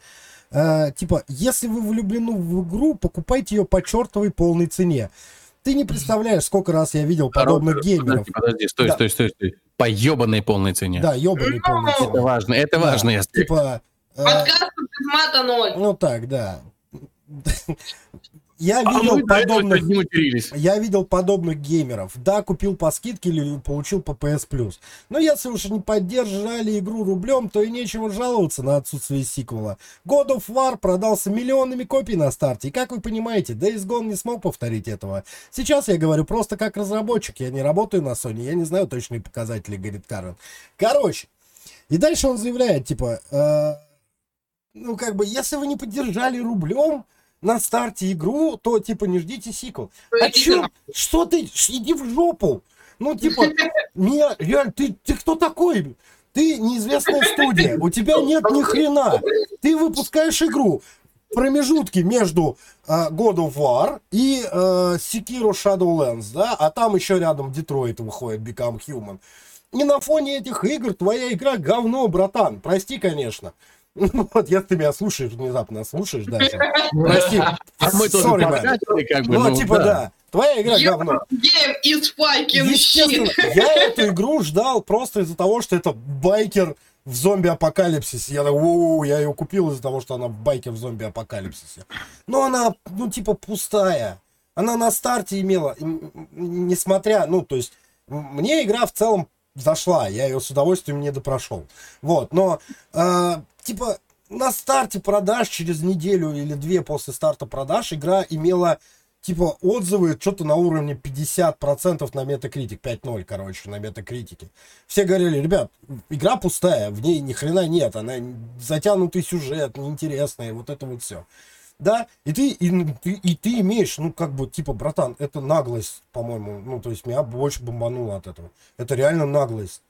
Э, типа, если вы влюблены в игру, покупайте ее по чертовой полной цене. Ты не представляешь, сколько раз я видел подобных Подожди, геймеров. Подожди, стой, Да. стой, стой, стой. По ебаной полной цене. Да, ебаный полной Это цене. важно, это Да, важно. Типа, э, Подкаст без мата ноль. ну так, да. Я А видел этого подобных. Я видел подобных геймеров. Да, купил по скидке или получил по PS Plus. Но если уж не поддержали игру рублем, то и нечего жаловаться на отсутствие сиквела. God of War продался миллионами копий на старте. И как вы понимаете, Days Gone не смог повторить этого. Сейчас я говорю просто как разработчик. Я не работаю на Sony, я не знаю точные показатели, говорит Карен. Короче, и дальше он заявляет, типа, э, ну, как бы, если вы не поддержали рублем на старте игру, то, типа, не ждите сиквел. А чё? Что ты? Иди в жопу. Ну, типа, меня, реально, ты, ты кто такой? Ты неизвестная студия, у тебя нет ни хрена. Ты выпускаешь игру в промежутке между э, God of War и э, Sekiro Shadowlands, да, а там еще рядом Детройт выходит Become Human. И на фоне этих игр твоя игра говно, братан. Прости, конечно. Ну, Вот, если ты меня слушаешь, внезапно слушаешь даже. Прости. А мы тоже как бы. Ну, типа, да. Твоя игра говно. Game is fucking Естественно, shit. я эту игру ждал просто из-за того, что это байкер в зомби-апокалипсисе. Я такой, «О, я ее купил из-за того, что она байкер в зомби-апокалипсисе. Но она, ну, типа, пустая. Она на старте имела, несмотря, ну, то есть, мне игра в целом зашла, я ее с удовольствием не допрошел. Вот, но, э, типа, на старте продаж через неделю или две после старта продаж игра имела типа отзывы что-то на уровне 50% на Metacritic, 5.0, короче, на Metacritic. Все говорили, ребят, игра пустая, в ней ни хрена нет, она затянутый сюжет, неинтересная, вот это вот все. Да, и ты, и, ты, и ты имеешь, ну, как бы, типа, братан, это наглость, по-моему, ну, то есть меня больше бомбануло от этого. Это реально наглость.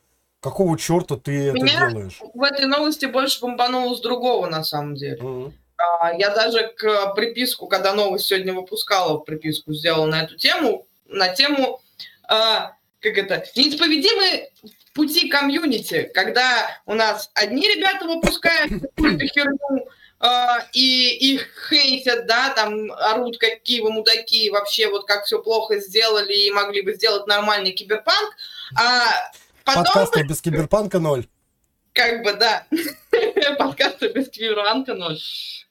Какого черта ты это Меня- делаешь? В этой новости больше бомбануло с другого, на самом деле. А, Я даже к приписку, когда новость сегодня выпускала, приписку сделала на эту тему, на тему, а, как это, неисповедимые пути комьюнити, когда у нас одни ребята выпускают какую-то херню, а, и их хейтят, да, там орут, какие вы мудаки, вообще вот как все плохо сделали и могли бы сделать нормальный киберпанк, а потом Подкастер без киберпанка ноль. как бы, да, подкасты без квиранка ноль.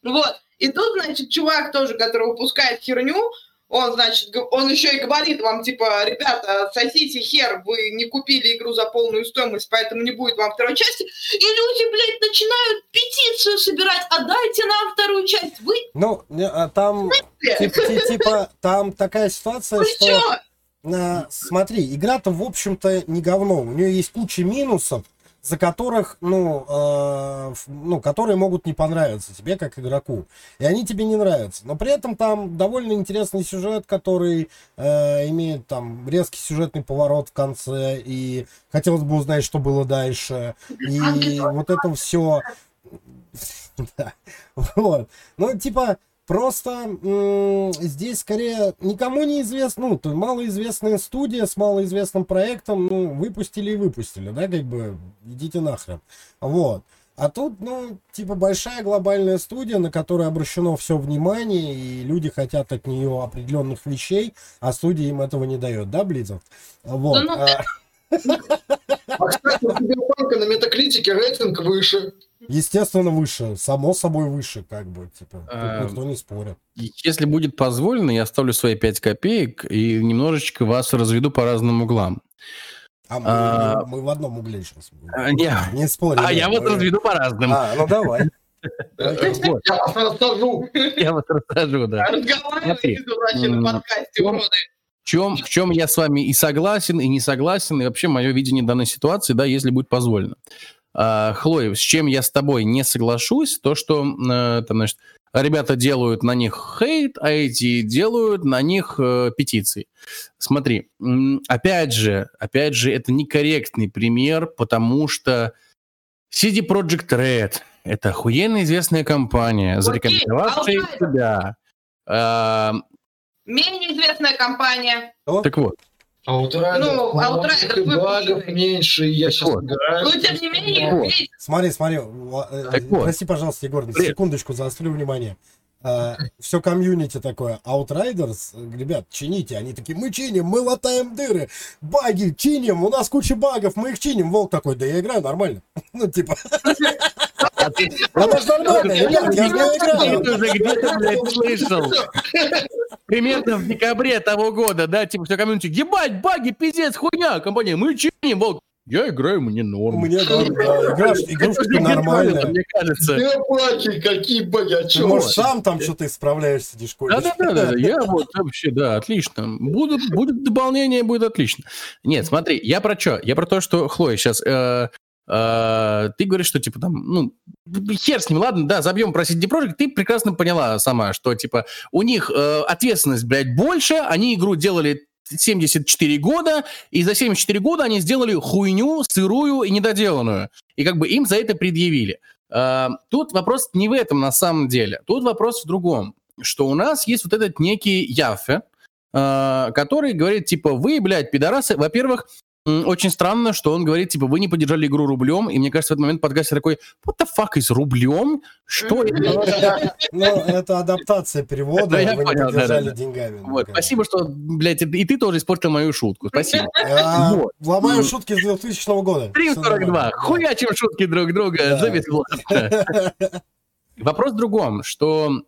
Вот. И тут, значит, чувак тоже, который выпускает херню, он, значит, он еще и говорит вам, типа, ребята, сосите хер, вы не купили игру за полную стоимость, поэтому не будет вам второй части. И люди, блядь, начинают петицию собирать, отдайте нам вторую часть. Вы, Ну, а там, типа, ти- типа, там такая ситуация, вы что... чё? А, смотри, игра-то, в общем-то, не говно. У нее есть куча минусов, за которых, ну, э, ну, которые могут не понравиться тебе как игроку. И они тебе не нравятся. Но при этом там довольно интересный сюжет, который э, имеет там резкий сюжетный поворот в конце. И хотелось бы узнать, что было дальше. И вот это все. Да. Вот. Ну, типа, просто м, здесь скорее никому не известно, ну, то малоизвестная студия с малоизвестным проектом, ну, выпустили и выпустили, да, как бы, идите нахрен. Вот. А тут, ну, типа большая глобальная студия, на которой обращено все внимание, и люди хотят от нее определенных вещей, а студия им этого не дает, да, Близов? Вот. ну, а, метакритике рейтинг выше. Естественно, выше. Само собой выше, как бы, типа. Тут А, никто не спорит. Если будет позволено, я оставлю свои 5 копеек и немножечко вас разведу по разным углам. А мы, А. мы в одном угле сейчас. А, не, Не спорим. а я мы- вот разведу по разным. А, ну давай. Я вас рассажу. я вот расскажу, да. Разговаривайте, дураки, М, на подкасте, уроды. В чем, в чем я с вами и согласен, и не согласен, и вообще мое видение данной ситуации, да, если будет позволено. Хлоя, с чем я с тобой не соглашусь, то, что э, там, значит, ребята делают на них хейт, а эти делают на них э, петиции. Смотри, опять же, опять же, это некорректный пример, потому что CD Projekt Red — это охуенно известная компания, зарекомендовавшая себя. А, Менее известная компания. так вот, Outriders, Ну, Outriders и багов выпущенный. меньше, и я сейчас Вот. играю. Но тем не менее, Вот. Смотри, смотри. э, Так вот. Прости, пожалуйста, Егор, Привет. секундочку заострю внимание. все комьюнити такое. Outriders, э, ребят, чините. Они такие, мы чиним, мы латаем дыры, баги чиним, у нас куча багов, мы их чиним. Волк такой, да я играю нормально. Ну, типа, это ж нормально, ребят, я же не играю. Ты уже где-то, блядь, слышал. Примерно в декабре того года, да, типа все комьюнити, ебать, баги, пиздец, хуйня, компания, мы чиним, волк. Я играю, мне норм. Мне да, да, же гениально, нормальная. Мне кажется. Где баги? Какие баги? А Ты, чё? может, сам там что-то исправляешь, сидишь, Да, да, да, да, я вот вообще, да, отлично. Будут, будет дополнение, будет отлично. Нет, смотри, я про что? Я про то, что Хлоя сейчас. Ты говоришь, что типа там, ну, хер с ним, ладно, да, забьем про CD Projekt, ты прекрасно поняла сама, что типа у них э, ответственность, блядь, больше, они игру делали 74 года, и за 74 года они сделали хуйню сырую и недоделанную. И как бы им за это предъявили. Э, тут вопрос не в этом на самом деле. Тут вопрос в другом. Что у нас есть вот этот некий Яфе, э, который говорит, типа, вы, блядь, пидорасы. Во-первых, очень странно, что он говорит, типа, вы не поддержали игру рублем, и мне кажется, в этот момент подкастер такой, what the fuck is рублем? Что это? Ну, это адаптация перевода, вы не поддержали деньгами. ну, спасибо, что, блядь, и ты тоже испортил мою шутку. Спасибо. Ломаю шутки с 2000 года. Всё 3.42. нормально, Хуячим шутки друг друга Да. за бесплатно. Вопрос в другом, что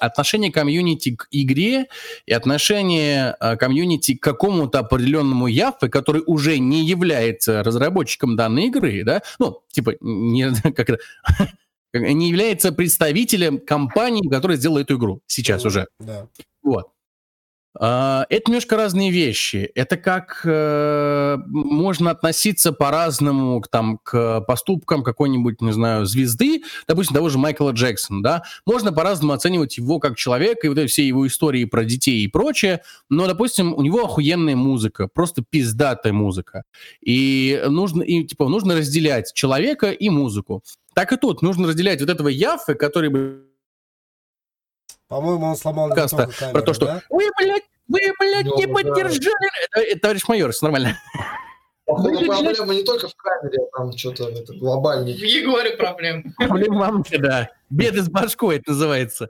отношение комьюнити к игре и отношение э, комьюнити к какому-то определенному Яффе, который уже не является разработчиком данной игры, да, ну, типа, не, как это, не является представителем компании, которая сделала эту игру сейчас уже. Да. Вот. А, Это немножко разные вещи. Это как э, можно относиться по-разному к, там, к поступкам какой-нибудь, не знаю, звезды, допустим, того же Майкла Джексона, да. Можно по-разному оценивать его как человека и вот эти все его истории про детей и прочее, но, допустим, у него охуенная музыка, просто пиздатая музыка. И нужно, и, типа, нужно разделять человека и музыку. Так и тут нужно разделять вот этого Яффе, который бы По-моему, он сломал не Подкаста только камеру, про то, что да? вы, блядь, вы, блядь, не Ну, да. поддержали. Это, это товарищ майор, все нормально. Походу, блядь, проблема не только в камере, а там что-то это в глобальнее. Егоре проблем. Блин, мамка, да. Беды с башкой это называется.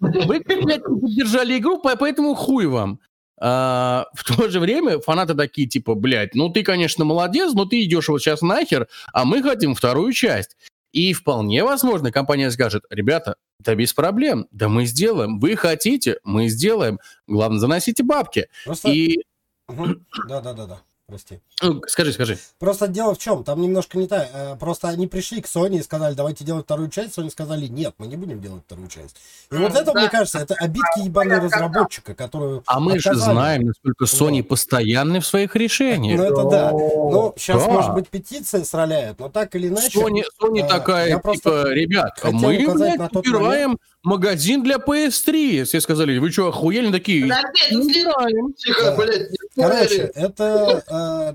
Вы, блядь, не поддержали игру, по- поэтому хуй вам. А, в то же время фанаты такие, типа, блядь, ну ты, конечно, молодец, но ты идешь вот сейчас нахер, а мы хотим вторую часть. И вполне возможно, компания скажет, ребята, да без проблем, да мы сделаем. Вы хотите, мы сделаем. Главное, заносите бабки. Просто... И. Да-да-да-да. Прости. ну, скажи, скажи. Просто дело в чем? Там немножко не так. Э, Просто они пришли к Sony и сказали, давайте делать вторую часть. Sony сказали, нет, мы не будем делать вторую часть. И вот это, Да. мне кажется, это обидки ебаные разработчика, которую А мы же отказали. знаем, насколько Sony постоянны в своих решениях. Ну это да. Ну, сейчас, Да. может быть, петиция сроляет, но так или иначе... Sony, Sony а, такая, типа, просто ребят, хотел мы, блядь, убираем магазин для PS3. Все сказали, вы что, охуели? Такие, Подожди, это «Не след- знаем». Тихо, блядь, Короче, это,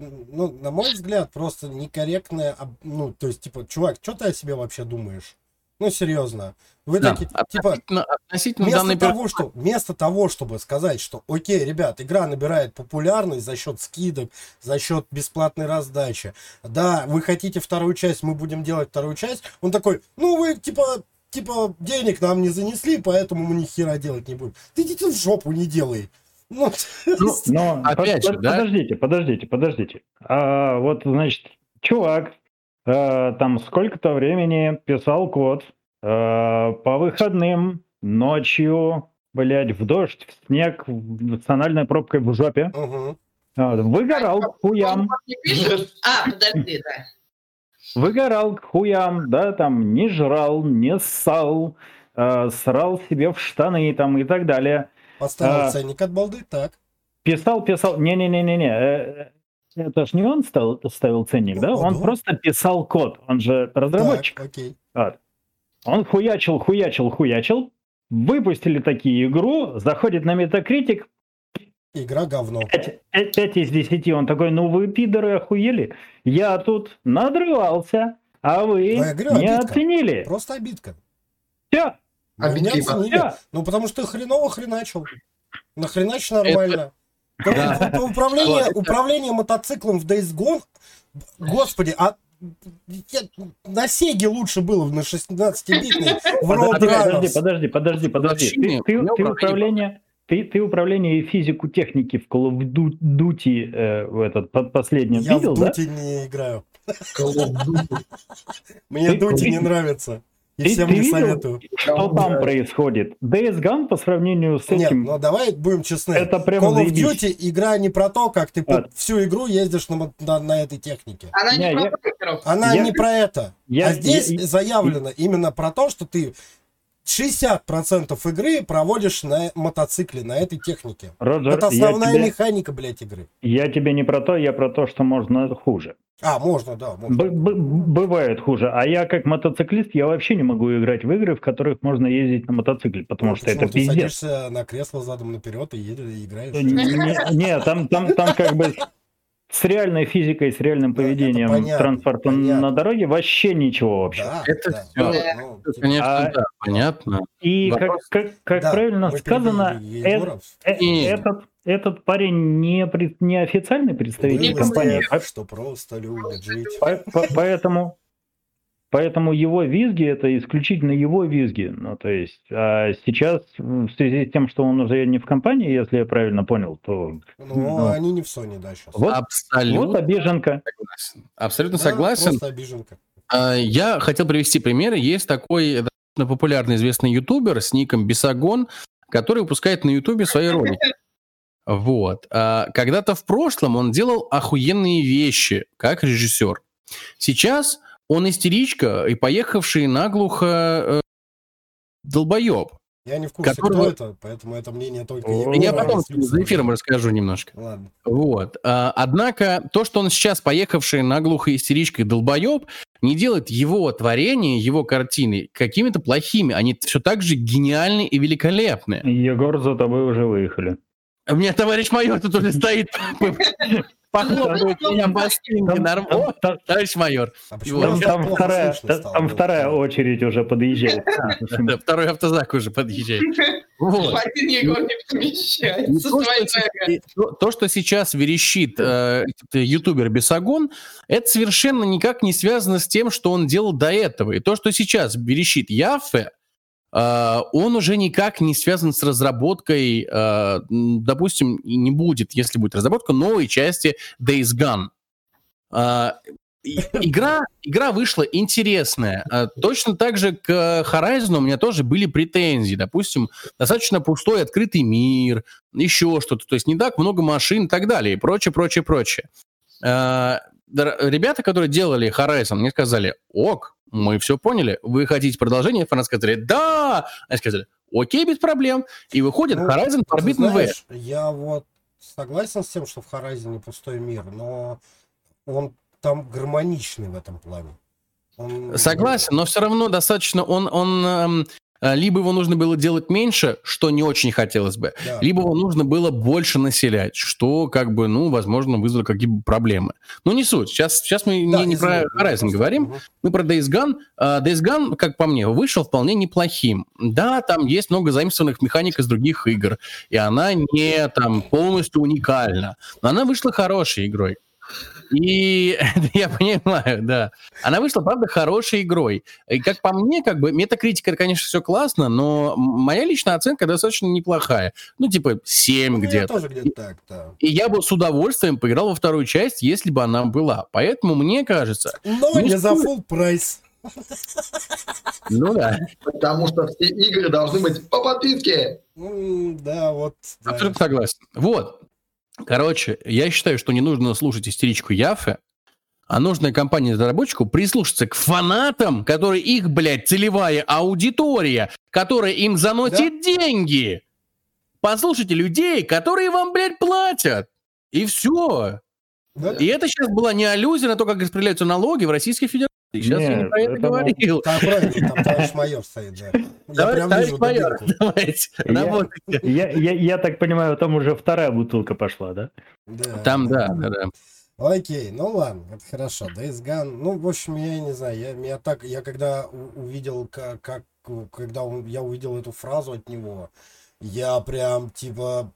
э, ну, на мой взгляд, просто некорректное, ну, то есть, типа, чувак, что ты о себе вообще думаешь? Ну, серьезно. Вы Да, такие, типа, относительно, относительно вместо данной того, что, вместо того, чтобы сказать, что, окей, ребят, игра набирает популярность за счет скидок, за счет бесплатной раздачи. Да, вы хотите вторую часть, мы будем делать вторую часть. Он такой, ну, вы, типа, типа, денег нам не занесли, поэтому мы ни хера делать не будем. Ты идите в жопу, не делай. Ну, Ну, Но Опять под- же, да? подождите, подождите, подождите. А вот, значит, чувак э, там сколько-то времени писал код э, по выходным, ночью, блядь, в дождь, в снег, в- с анальной пробкой в жопе. Вот, Выгорал к хуям? А, подожди, да. Выгорал к хуям, да, там не жрал, не ссал, э, срал себе в штаны там и так далее. Поставил А. ценник от балды, так. Писал, писал, не-не-не-не-не, э, э, это ж не он стал, ставил ценник, да? Ну, Он да. просто писал код, он же разработчик. Так, окей. Вот. Он хуячил, хуячил, хуячил. Выпустили такие игру, заходит на Metacritic, Игра говно. 5, из 10. Он такой, ну вы пидоры охуели. Я тут надрывался, а вы не обидка. оценили. Просто обидка. Все, Обидка меня оценили. все. Ну, потому что ты хреново хреначил. Нахренач нормально. Да, Да. Управление, управление мотоциклом в Days Gone, господи, а я- на Сеге лучше было на 16-битной в Road Подожди, подожди, подожди, подожди. Ты, ты- ты управление управление, ты, ты управление и физику техники в Call of Du- Duty э, в этот по- последнем Я видел, в да? Дути не играю. Call of Duty. Мне ты- не нравится. И ты- всем ты не видел? советую. Что там происходит? Days Gone по сравнению с Нет, этим, ну давай будем честны. это прям Call of заебись. Duty игра не про то, как ты А. всю игру ездишь на, на, на этой технике. Она не Не, про я-. Она Я- не про это. я- а здесь я- заявлено именно про то, что ты 60% игры проводишь на мотоцикле, на этой технике. Роджер, это основная тебе, механика, блядь, игры. я тебе не про то, я про то, что можно хуже. А, можно, да, можно. Б- б- бывает хуже. А я как мотоциклист, я вообще не могу играть в игры, в которых можно ездить на мотоцикле, потому Ну, что почему это ты пиздец. садишься на кресло задом наперед и едешь и играешь? Не, не, там, там, там как бы с реальной физикой, с реальным Да, это поведением понятно, транспорта понятно. на дороге вообще ничего вообще. Да, Это да, всё. да, ну, Это, типа, Конечно, А- да, понятно. И как, Вопрос- как, как да, правильно сказано, перебили э- э- этот, этот парень не, не официальный представитель Было компании, тех, а- что просто любят жить. по- по- поэтому, поэтому его визги это исключительно его визги. Ну, то есть а сейчас в связи с тем, что он уже не в компании, если я правильно понял, то Ну, Ну. они не в Sony, да, сейчас. вот, Абсолютно вот обиженка. согласен. Абсолютно Да, согласен. Просто обиженка. А, Я хотел привести примеры. Есть такой достаточно популярный известный ютубер с ником Бесогон, который выпускает на ютубе свои ролики. Вот. А, Когда-то в прошлом он делал охуенные вещи, как режиссер. Сейчас он истеричка и поехавший наглухо э, долбоеб. Я не в курсе, Которого- кто это, поэтому это мнение только О, Егора, Я потом за эфиром расскажу немножко. Ладно. Вот. А, Однако то, что он сейчас поехавший наглухо истеричкой долбоеб, не делает его творения, его картины какими-то плохими. Они все так же гениальны и великолепны. Егор, за тобой уже выехали. У меня товарищ майор тут уже стоит, похлопывает меня по Нормально. там- Товарищ майор. Там, вторая, очередь уже подъезжает. Второй автозак уже подъезжает. Вот. Один Егор не помещается. Не со то, что сейчас верещит э, этот ютубер Бесогон, это совершенно никак не связано с тем, что он делал до этого. И то, что сейчас верещит Яффе, э, он уже никак не связан с разработкой, э, допустим, не будет, если будет разработка новой части Days Gone. Э, Игра, игра вышла интересная. Э, Точно так же к Horizon у меня тоже были претензии. Допустим, достаточно пустой открытый мир, еще что-то. То есть не так много машин и так далее, и прочее, прочее, прочее. Э, Ребята, которые делали Horizon, мне сказали, ок, мы все поняли, вы хотите продолжение? Фанаты сказали, да! Они сказали, окей, без проблем. И выходит Ну, Horizon Forbidden West. я вот согласен с тем, что в Horizon пустой мир, но он там гармоничный в этом плане. Он- Согласен, но все равно достаточно он, он эм, либо его нужно было делать меньше, что не очень хотелось бы, Да. либо его нужно было больше населять, что, как бы, ну, возможно, вызвало какие-то проблемы. Но не суть. Сейчас, сейчас мы Да, не, не про Horizon говорим, Мгм. мы про Days Gone. А, Days Gone, как по мне, вышел вполне неплохим. Да, там есть много заимствованных механик из других игр, и она не там полностью уникальна, но она вышла хорошей игрой. И я понимаю, да. Она вышла, правда, хорошей игрой. И как по мне, как бы, метакритика, это, конечно, все классно, но моя личная оценка достаточно неплохая. Ну, типа, 7 Ну, я где-то. тоже где-то так, да. И я бы с удовольствием поиграл во вторую часть, если бы она была. Поэтому мне кажется, Но Ну, не за стоит. full прайс. ну да, Потому что все игры должны быть по подписке. Да, вот. да. абсолютно согласен. Вот. Короче, я считаю, что не нужно слушать истеричку Яфе, а нужно компании-разработчику прислушаться к фанатам, которые их, блядь, целевая аудитория, которая им заносит деньги. Послушайте людей, которые вам, блядь, платят. И все. Да? И это сейчас была не аллюзия на то, как распределяются налоги в Российской Федерации. Сейчас я не про это это говорил. Там, там товарищ майор стоит, да. Я Давай, прям вижу майор, давайте, Я- работайте. Я, я, я так понимаю, там уже вторая бутылка пошла, да? Да. Там, да, да, да. Окей, ну ладно, это хорошо. Days Gone, ну, в общем, я не знаю, я, я так, я когда увидел, как, как когда он- я увидел эту фразу от него, я прям, типа,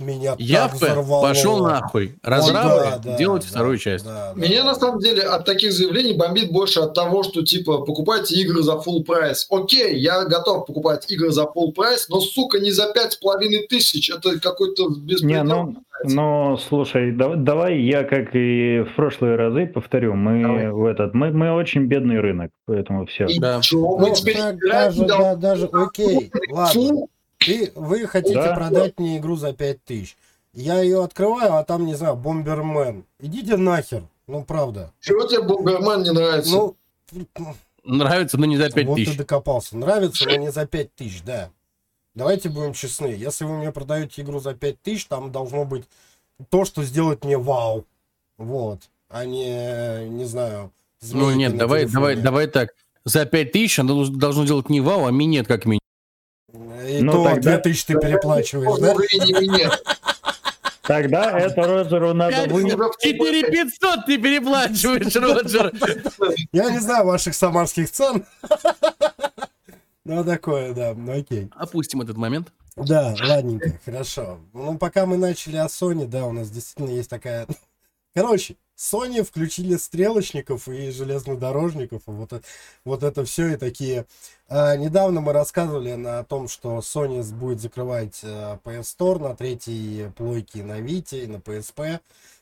меня Я так взорвало. пошел нахуй. Разрабы Да, да, делайте да, вторую часть. да, да. Меня на самом деле от таких заявлений бомбит больше от того, что типа покупайте игры за full прайс. Окей, я готов покупать игры за full прайс, но сука не за пять с половиной тысяч. Это какой-то Не, беспредел. ну, ну, слушай, да- давай я, как и в прошлые разы, повторю, мы Давай. в этот, мы, мы очень бедный рынок, поэтому все. И Да. Ну, мы теперь даже, да, да, даже, окей, ладно. И вы хотите Да. продать мне игру за 5000. Я ее открываю, а там, не знаю, Бомбермен. Идите нахер. Ну, правда. чего тебе Бомбермен не нравится? Ну, Нравится, но не за 5 вот ты докопался. Нравится, но не за 5000, да. Давайте будем честны. Если вы мне продаете игру за 5000, там должно быть то, что сделает мне вау. Вот. А не, не знаю, Ну нет, давай, телефоне. давай, давай так. За 5 тысяч оно должно делать не вау, а минет как минимум. И Ну, то тогда- 2000 ты переплачиваешь, да? Нет? Тогда это Роджеру надо Пять- будет... 4 500 ты переплачиваешь, Роджер. Я не знаю ваших самарских цен. Ну, такое, да, ну окей. Опустим этот момент. Да, ладненько, хорошо. Ну, пока мы начали о Sony, да, у нас действительно есть такая... Короче, Sony включили стрелочников и железнодорожников, и вот, это- вот это все и такие... А, недавно мы рассказывали на, о том, что Sony будет закрывать а, PS Store на третьей плойке на Vita и на PSP,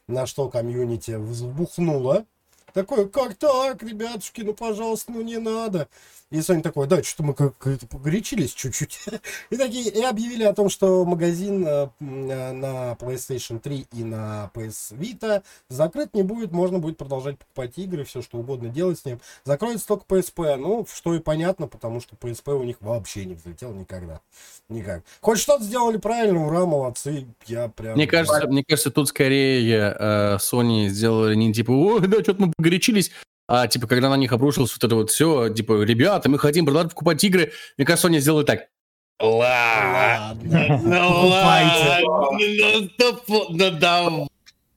на что комьюнити взбухнуло. Такой, как так, ребятушки, ну, пожалуйста, ну, не надо. И Sony такой, да, что-то мы как- погорячились чуть-чуть. И такие, и объявили о том, что магазин э, э, на PlayStation 3 и на PS Vita закрыт не будет, можно будет продолжать покупать игры, все что угодно делать с ним. Закроется только PSP, ну, что и понятно, потому что PSP у них вообще не взлетел никогда. Никак. Хоть что-то сделали правильно, ура, молодцы, я прям... Мне кажется, мне кажется, тут скорее э, Sony сделали не типа, ой, да, что-то мы погорячились, а типа, когда на них обрушилось вот это вот все, типа, ребята, мы хотим продолжать покупать игры, мне кажется, Sony сделали так. Ладно. Ладно, Ну ладно, ну стоп, ну да.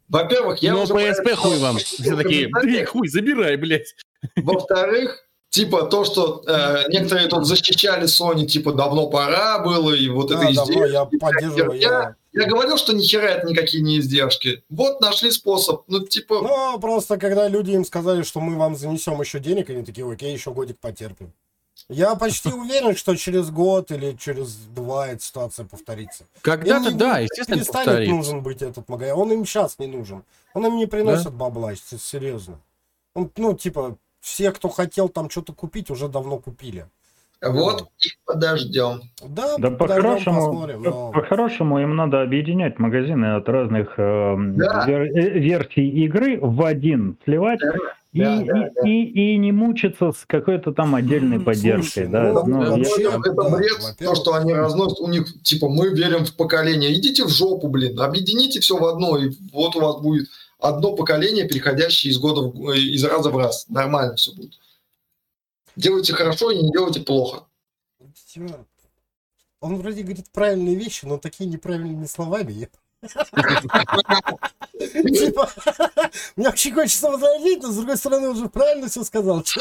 Во-первых, я Ну, уже PSP хуй вам. Все такие, ты хуй, забирай, блядь. Во-вторых, типа то, что э, некоторые тут защищали Sony, типа давно пора было, и вот Да, это давно издержки. я поддерживаю, я... Я говорил, что ни хера это никакие не издержки. Вот нашли способ. Ну, типа, Ну, просто когда люди им сказали, что мы вам занесем еще денег, они такие, окей, еще годик потерпим. Я почти уверен, что через год или через два эта ситуация повторится. Когда-то, Им да, естественно, перестанет повторится. нужен быть этот магазин. Он им сейчас не нужен. Он им не приносит бабла, с- серьезно. Он, ну, типа, все, кто хотел там что-то купить, уже давно купили. Вот и подождем. Да, Да по-хорошему, но- по-хорошему им надо объединять магазины от разных эм, Да. вер- э, версий игры в один сливать и, да, и- да, и- и не мучиться с какой-то там отдельной поддержкой. Слушай, да? ну, Ну, я- это да, бред, во-первых. то, что они разносят. У них, типа, мы верим в поколение. Идите в жопу, блин. Объедините все в одно, и вот у вас будет одно поколение, переходящее из года в, э, из раза в раз. Нормально все будет. Делайте хорошо и не делайте плохо. Он вроде говорит правильные вещи, но такие неправильными словами. Типа, мне очень хочется возразить, но с другой стороны уже правильно все сказал.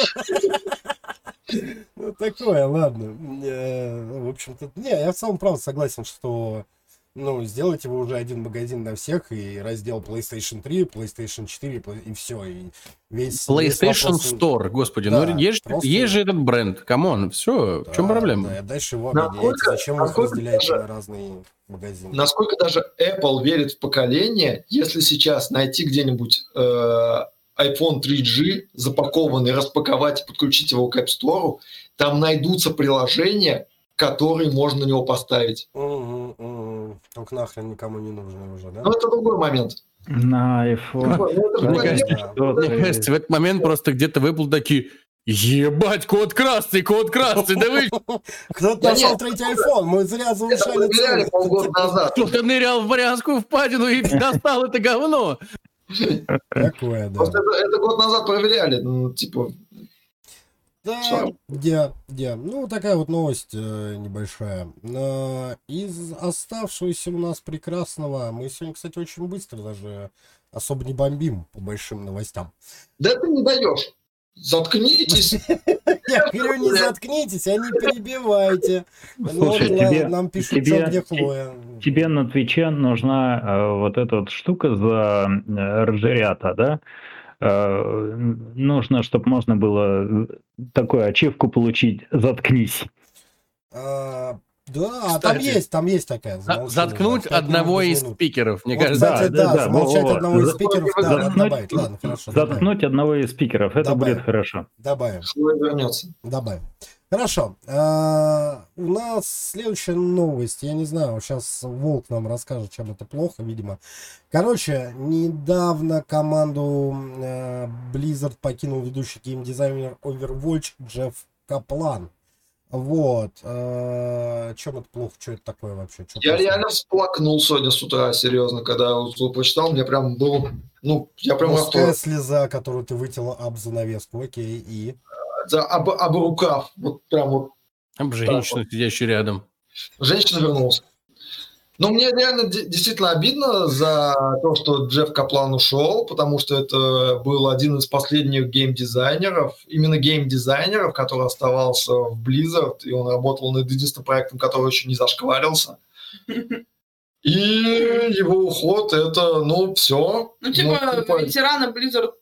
Ну, такое, ладно. Э, В общем-то, не, я в целом правда согласен, что Ну, сделайте вы уже один магазин на всех и раздел PlayStation 3, PlayStation 4 и все. И весь, весь PlayStation вопрос- Store, господи, Да, ну есть, же- просто- есть же этот бренд, come on, все, в чем Да, проблема? Да, дальше его Насколько-. Зачем вы их насколько разделяете даже- на разные магазины? Насколько даже Apple верит в поколение, если сейчас найти где-нибудь э, iPhone 3G запакованный, распаковать и подключить его к App Store, там найдутся приложения, которые можно на него поставить. Мгм, Только нахрен никому не нужны уже, да? Но это другой момент. На iPhone. Ну, Мне кажется, Мне в этот момент просто где-то в Apple такие, ебать, код красный, код красный, да вы Кто-то нашел третий iPhone, мы зря завышали полгода назад. кто-то нырял в Марианскую впадину и достал это говно. Такое, да. Просто это, это год назад проверяли. Ну, типа, Да, да, да. Ну, такая вот новость э, небольшая. А, из оставшегося у нас прекрасного, мы сегодня, кстати, очень быстро даже особо не бомбим по большим новостям. да ты не даешь. Заткнитесь. Я говорю, не заткнитесь, а не перебивайте. Ну, Слушай, тебе- нам пишут, тебе- что где Хлоя. Тебе на Твиче нужна э, вот эта вот штука за э, разжирята, да? Э, нужно, чтобы можно было такую ачивку получить «Заткнись». А, да, а там Кстати, есть, там есть такая. За- Заткнуть да, одного из минут. спикеров, мне Вот, кажется. кстати, да, да, да, замолчать вот, одного из спикеров, да, надо Заткнуть- добавить. Ладно, хорошо, добавим. Заткнуть одного из спикеров, это Добавим. будет хорошо. Добавим. Вернется. Добавим. Хорошо. А, у нас следующая новость. Я не знаю, сейчас Волк нам расскажет, чем это плохо, видимо. Короче, недавно команду э, Blizzard покинул ведущий геймдизайнер Overwatch Джефф Каплан. Вот. э, чем это плохо? Что это такое вообще? Чё Я происходит? реально всплакнул сегодня с утра, серьезно, когда вот прочитал, мне прям был, ну, я прям Мужская расстроен. слеза, которую ты вытяла об занавеску. Окей, и... За- об, об рукав, вот прям вот Об женщину, сидящую рядом. женщина вернулась. Но мне реально де- действительно обидно за то, что Джефф Каплан ушел, потому что это был один из последних геймдизайнеров, именно геймдизайнеров, который оставался в Blizzard, и он работал над единственным проектом, который еще не зашкварился. И его уход это, ну, все. Ну, типа, ветераны Blizzard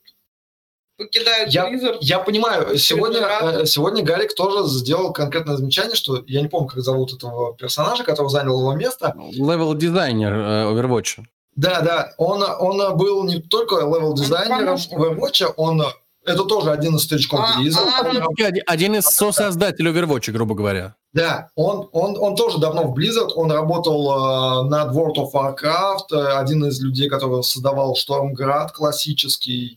покидают Я, Blizzard. я понимаю, сегодня, рада. э, сегодня Гарик тоже сделал конкретное замечание, что я не помню, как зовут этого персонажа, который занял его место. Левел дизайнер э, Overwatch. Да, да, он, он был не только левел-дизайнером. Overwatch, он это тоже один из старичков А, Blizzard. а, раб- Один- Один из сосоздателей Overwatch, грубо говоря. Да, он, он, он тоже давно в Blizzard, он работал э, над World of Warcraft, э, один из людей, который создавал Штормград классический, э, э,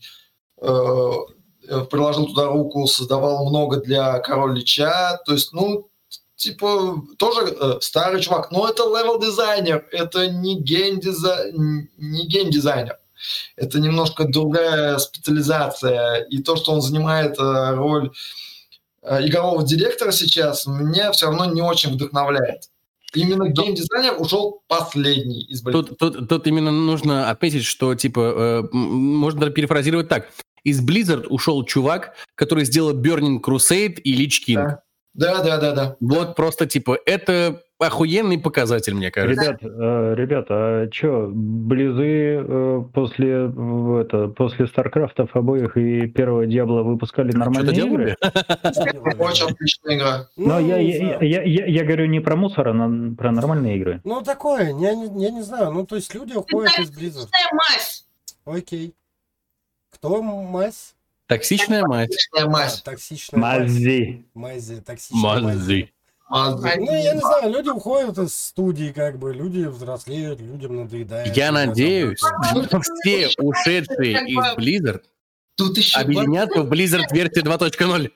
приложил туда руку, создавал много для Король Лича, то есть, ну, типа, тоже э, старый чувак, но это левел-дизайнер, это не гейм-дизай- не гейм-дизайнер. Это немножко другая специализация. И то, что он занимает э, роль э, игрового директора сейчас, меня все равно не очень вдохновляет. Именно геймдизайнер ушел последний из. Тут, тут, тут именно нужно отметить, что, типа, э, можно перефразировать так. Из Blizzard ушел чувак, который сделал Burning Crusade и Lich King. Да. Да, да, да, да. Вот просто, типа, это охуенный показатель, мне кажется. Ребят, э, ребята, а что, Близы э, после это после Старкрафтов обоих и первого Диабла выпускали нормальные игры? делали? Очень отличная игра. Но Ну, я, я, говорю не про мусор, а про нормальные игры. Ну, такое, я не, я не знаю. Ну, то есть люди уходят из Blizzard. Окей. Кто мазь? Токсичная А, мазь. токсичная мазь. Мази. Мази, токсичная. Мази. Мазь. Ну, я не знаю, люди уходят из студии, как бы, люди взрослеют, людям надоедает. Я надеюсь, вот, что все ушедшие из Blizzard Тут еще, объединятся в Blizzard версии 2.0.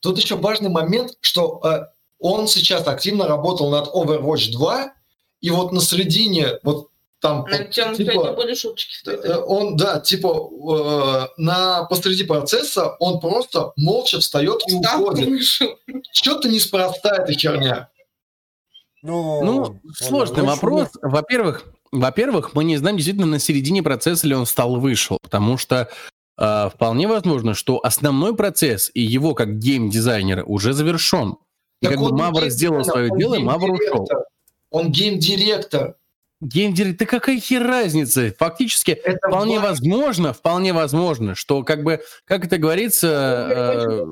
тут еще важный момент, что э, он сейчас активно работал над Overwatch 2, и вот на середине, вот там, На тему типа, были шуточки. в Э, Твиттере. Он, да, типа, э, на посреди процесса он просто молча встает и Встал, уходит. Что-то неспроста эта херня. Ну, Ну, он сложный очень вопрос. Во-первых, во-первых, мы не знаем действительно на середине процесса ли он встал и вышел, потому что э, вполне возможно, что основной процесс и его как гейм-дизайнера уже завершен. И Так как бы он Мавр сделал свое он дело, и Мавр ушел. Он гейм-директор. Геймдиректор, да какая хер разница? Фактически, Это вполне важно. возможно, вполне возможно, что как бы, как это говорится, э,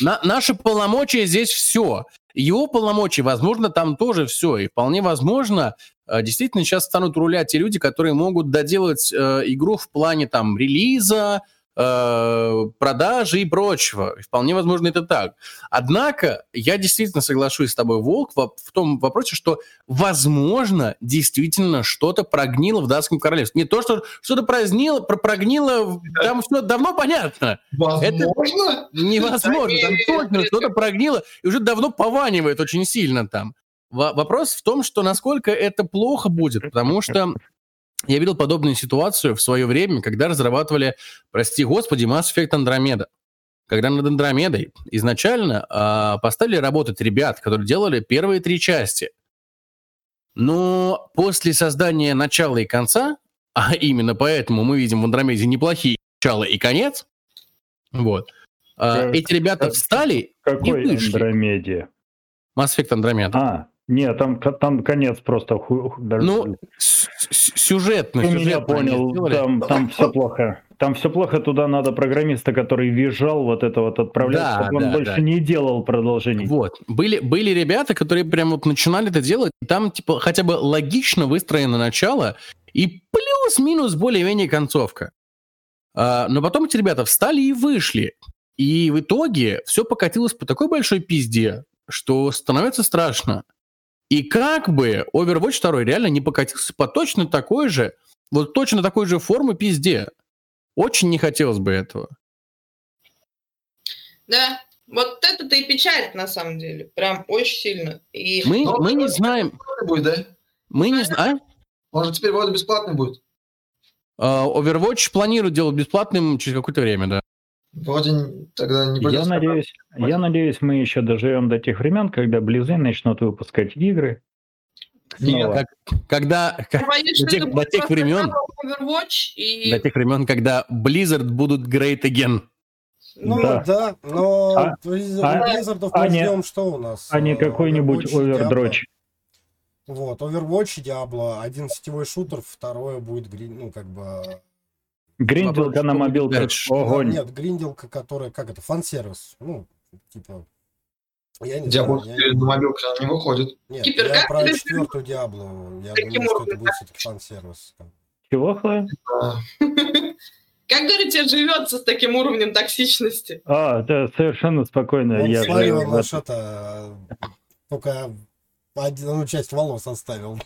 на- наши полномочия здесь все. Его полномочия, возможно, там тоже все. И вполне возможно, э, действительно сейчас станут рулять те люди, которые могут доделать э, игру в плане там релиза, продажи и прочего. Вполне возможно, это так. Однако, я действительно соглашусь с тобой, Волк, в, том вопросе, что, возможно, действительно что-то прогнило в датском королевстве. Не то, что что-то прознило, про- прогнило, там все давно понятно. Возможно? Невозможно, там точно что-то прогнило и уже давно пованивает очень сильно там. Во- Вопрос в том, что насколько это плохо будет, потому что я видел подобную ситуацию в свое время, когда разрабатывали, прости господи, Mass Effect Andromeda. Когда над Андромедой изначально а, поставили работать ребят, которые делали первые три части. Но после создания начала и конца, а именно поэтому мы видим в Андромеде неплохие начало и конец, вот, Как- эти ребята как- встали Какой и вышли. Андромеде? Mass Effect Andromeda. А, нет, там, там конец просто ху- даже- Ну, сюжетно, Ты меня понял, там, там все плохо. Там все плохо, туда надо программиста, который визжал, вот это вот отправлять, Да, чтобы он да, больше да. не делал продолжений. Вот. Были, были ребята, которые прям вот начинали это делать, и там типа хотя бы логично выстроено начало и плюс-минус более-менее концовка. А, но потом эти ребята встали и вышли. И в итоге все покатилось по такой большой пизде, что становится страшно. И как бы Overwatch 2 реально не покатился по точно такой же, вот точно такой же формы пизде. Очень не хотелось бы этого. Да. Вот это-то и печалит на самом деле. Прям очень сильно. И Мы, Ну, мы не знаем, будет, да? мы не знаем. Он же теперь вроде бесплатный будет. А, Overwatch планирует делать бесплатным через какое-то время, да. Вроде тогда не Я надеюсь, я надеюсь, мы еще доживем до тех времен, когда Близы начнут выпускать игры. Нет. Как- когда, как- боюсь, до тех- до тех времен. Overwatch и... до тех времен, когда Blizzard будут great again. Ну Да. да, но А- есть а- а мы не- ждем, что у нас? А не Э, какой-нибудь Overwatch овердрочь. Вот, Overwatch и Diablo. Один сетевой шутер, второе будет, ну, как бы... Гринделка на мобилках. Огонь. Нет, гринделка, которая, как это, фан-сервис. Ну, типа... Я не Диабло знаю, я- на мобилке она не выходит. Нет, Кипер, я про четвертую Диаблу. Я Каким думаю, что это будет все-таки фан-сервис. Чего, Хлоя? Как, говорит, тебе живется с таким уровнем токсичности? А, да, совершенно спокойно. Он я же- наш это... Только одну часть волос оставил.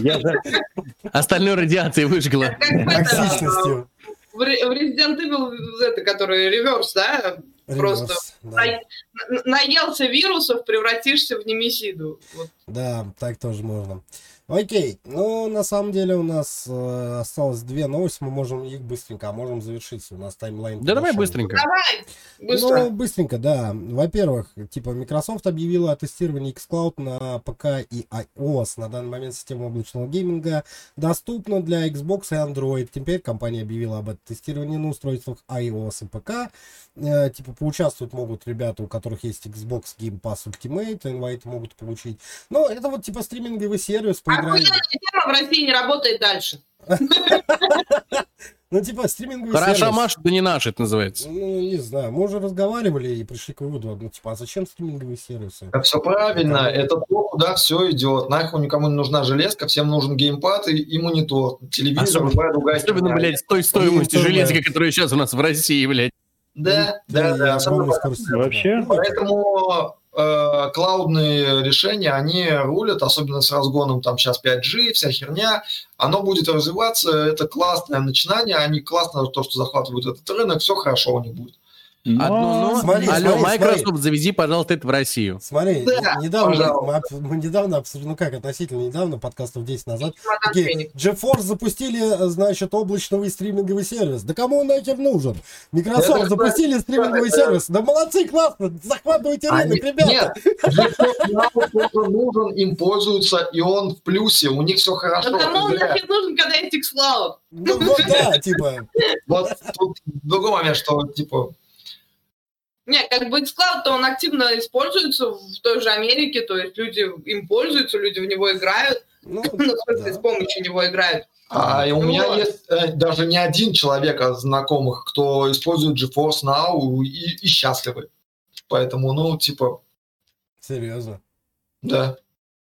я же- Остальную радиацией выжгла. Токсичностью. В Resident Evil, это, который реверс, да? Просто Реверс, да. на- на- наелся вирусов, превратишься в немесиду. Вот. Да, так тоже можно. Окей, ну на самом деле у нас э, осталось две новости, мы можем их быстренько, а можем завершить, у нас таймлайн. Да давай быстренько. Давай, быстро. Ну, быстренько, да. Во-первых, типа, Microsoft объявила о тестировании xCloud на ПК и iOS. На данный момент система облачного гейминга доступна для Xbox и Android. Теперь компания объявила об этом тестировании на устройствах iOS и ПК. Э, типа, поучаствовать могут ребята, у которых есть Xbox Game Pass Ultimate, инвайт могут получить. Ну, это вот, типа, стриминговый сервис. Охуенная тема в России не работает дальше. Ну, типа, стриминговый Хороша сервис. Маша, да не наша это называется. Ну, не знаю, мы уже разговаривали и пришли к выводу, ну, типа, а зачем стриминговые сервисы? Это все правильно, Да. это то, куда все идет. Нахуй никому не нужна железка, всем нужен геймпад и, и монитор, телевизор, Особенно- любая другая Особенно, блядь, с той стоимостью железки, которая сейчас у нас в России, блядь. Да, да, да. Вообще? Ну, Поэтому э, клаудные решения, они рулят, особенно с разгоном там сейчас 5G, вся херня, оно будет развиваться, это классное начинание, они классно то, что захватывают этот рынок, все хорошо у них будет. Одно но. Смотри, Алло, смотри, Microsoft, завези, пожалуйста, это в Россию. Смотри, Да, не- недавно, пожалуйста. мы, недавно обсуждали, ну как, относительно недавно, подкастов 10 назад, такие. GeForce запустили, значит, облачный стриминговый сервис. Да кому он нахер нужен? Microsoft Это- запустили стриминговый это- сервис. Да молодцы, классно, захватывайте рынок, Они- ребята. Нет, GeForce нужен, им пользуются, и он в плюсе, у них все хорошо. Да кому он нахер нужен, когда есть xCloud? Ну, вот да, типа, Вот тут другой момент, что, типа, Не, как бы xCloud, то он активно используется в той же Америке, то есть люди им пользуются, люди в него играют, Ну, ну, да. с помощью него играют. А и у меня Вот. есть э, даже не один человек а знакомых, кто использует GeForce Now и, и счастливы. Поэтому, ну, типа, Серьезно. да.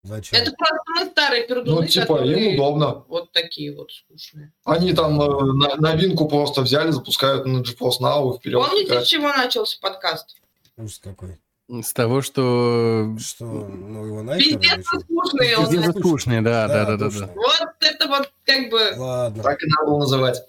Зачем? Это просто мы старые пердуны, Ну, типа, им удобно. вот такие вот скучные. Они там э, новинку просто взяли, запускают на GeForce Now и вперед. Помните, с чего начался подкаст? Ужас какой. С того, что... Что, ну его нахер? Пиздец скучные. он Пиздец скучный, да, да, да, да, да. Вот это вот как бы Ладно, Так и надо было называть.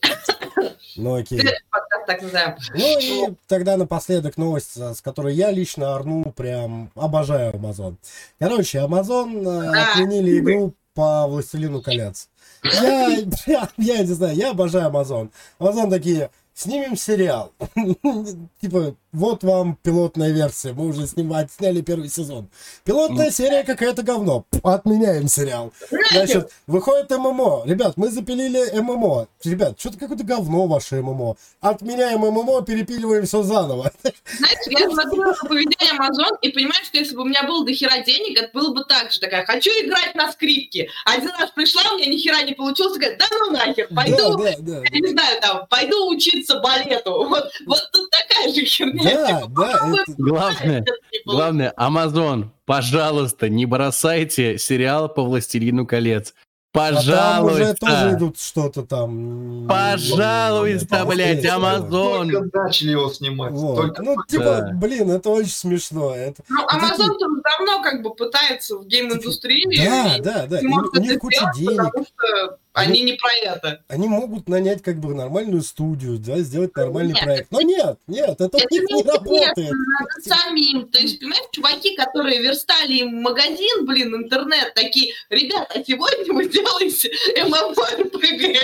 ну окей. подкаст так называем. Ну и тогда напоследок новость, э, с которой я лично орну, прям обожаю Amazon. Короче, Amazon э, Да. отменили игру по Властелину колец. Я, я, я не знаю, я обожаю Amazon. Amazon такие, снимем сериал. Типа, вот вам пилотная версия, мы уже снимать, сняли первый сезон. Пилотная серия какая-то говно. Отменяем сериал. Значит, выходит ММО. Ребят, мы запилили ММО. Ребят, что-то какое-то говно ваше ММО. Отменяем ММО, перепиливаем все заново. Знаете, я смотрю на поведение Amazon и понимаю, что если бы у меня было до хера денег, это было бы так же. Такая, хочу играть на скрипке. Один раз пришла, у меня ни хера не получилось, такая, да ну нахер, пойду, Да, да, да. я не знаю, там, пойду учиться балету. Вот, вот тут такая же херня. Да, типа, да, это- Главное, это главное, Amazon, пожалуйста, не бросайте сериал по «Властелину колец». А там уже тоже Пожалуйста. идут что-то там. Пожалуйста, блядь. Amazon. Только начали его снимать. Вот. Только Ну, типа, Да. блин, это очень смешно. Это... Ну, такие- Amazon тоже давно как бы пытается в гейм-индустрии. Да, и да, да. И у них это куча сделать, денег. Потому что они не про это. Они могут нанять как бы нормальную студию, да, сделать нормальный Нет. проект. Но нет, нет, это Это них не не работает. надо самим. То есть, понимаешь, чуваки, которые верстали им магазин, блин, интернет, такие, ребята, сегодня вы делаете MMORPG.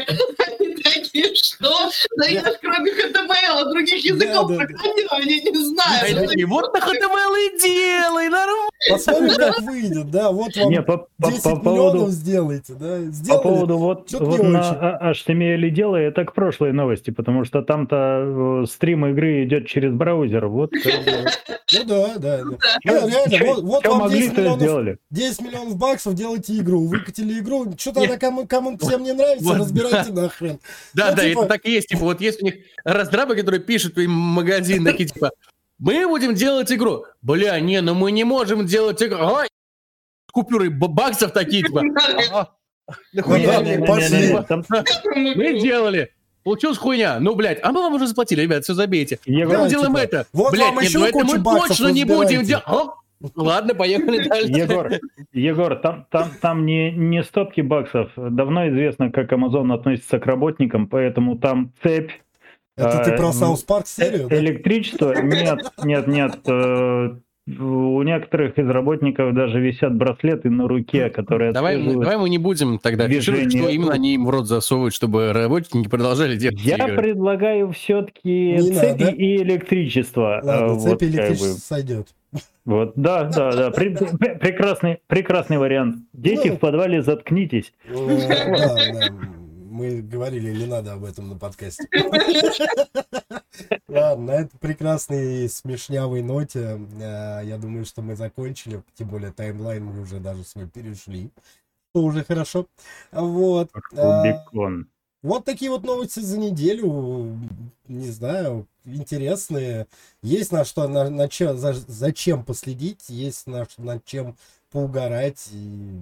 Они такие, что? Да я ж кроме HTML, других языков программирования не Они знаю. такие, вот на HTML и делай, нормально. Посмотрим, как выйдет, да, вот вам Не, по, по- 10 по миллионов поводу, сделайте, да, по сделали. поводу вот, вот на а- HTML дело, это к прошлой новости, потому что там-то э, стрим игры идет через браузер. Вот бы, Ну да, да, да. чё- Да, реально, вот, вам могли, 10 то и миллионов, сделали. 10 миллионов баксов, делайте игру. Выкатили игру, что-то Нет. она кому, кому всем не нравится, разбирайте нахрен. Да, Ну, да, типа- это так и есть. Типа, вот есть у них разрабы, которые пишут им магазин, такие, типа, мы будем делать игру. Бля, не, ну мы не можем делать игру. Ай! Купюры баксов такие, типа. ага. Мы сделали. Получилась хуйня. Ну, блядь, а мы вам уже заплатили, ребят, все забейте. Мы делаем типа, это. вот блядь, вам еще ну это мы точно не будем делать. Ладно, поехали дальше. Егор, Егор, там, там, там не, не стопки баксов. Давно известно, как Amazon относится к работникам, поэтому там цепь, Это ты про South Park э- серию? электричество. Нет, нет, нет. э, У некоторых из работников даже висят браслеты на руке, которые Давай, мы- давай мы не будем тогда фиксировать, движение что именно они им в рот засовывают, чтобы работники продолжали делать Я игры. предлагаю все-таки Не цепи надо. и электричество. Ладно, Э, вот, цепь как электричество бы. сойдет. Вот, да, да, да. Пре- прекрасный, прекрасный вариант. Дети Ну. в подвале, заткнитесь. Ну, Да, да. Мы говорили, не надо об этом на подкасте. Ладно, на этой прекрасной смешнявой ноте э, я думаю, что мы закончили. Тем более таймлайн мы уже даже свой перешли. Что уже хорошо. Вот. Рубикон. Вот такие вот новости за неделю. Не знаю, интересные. Есть на что, на, на чё- за- зачем последить, есть на, над чем поугарать. И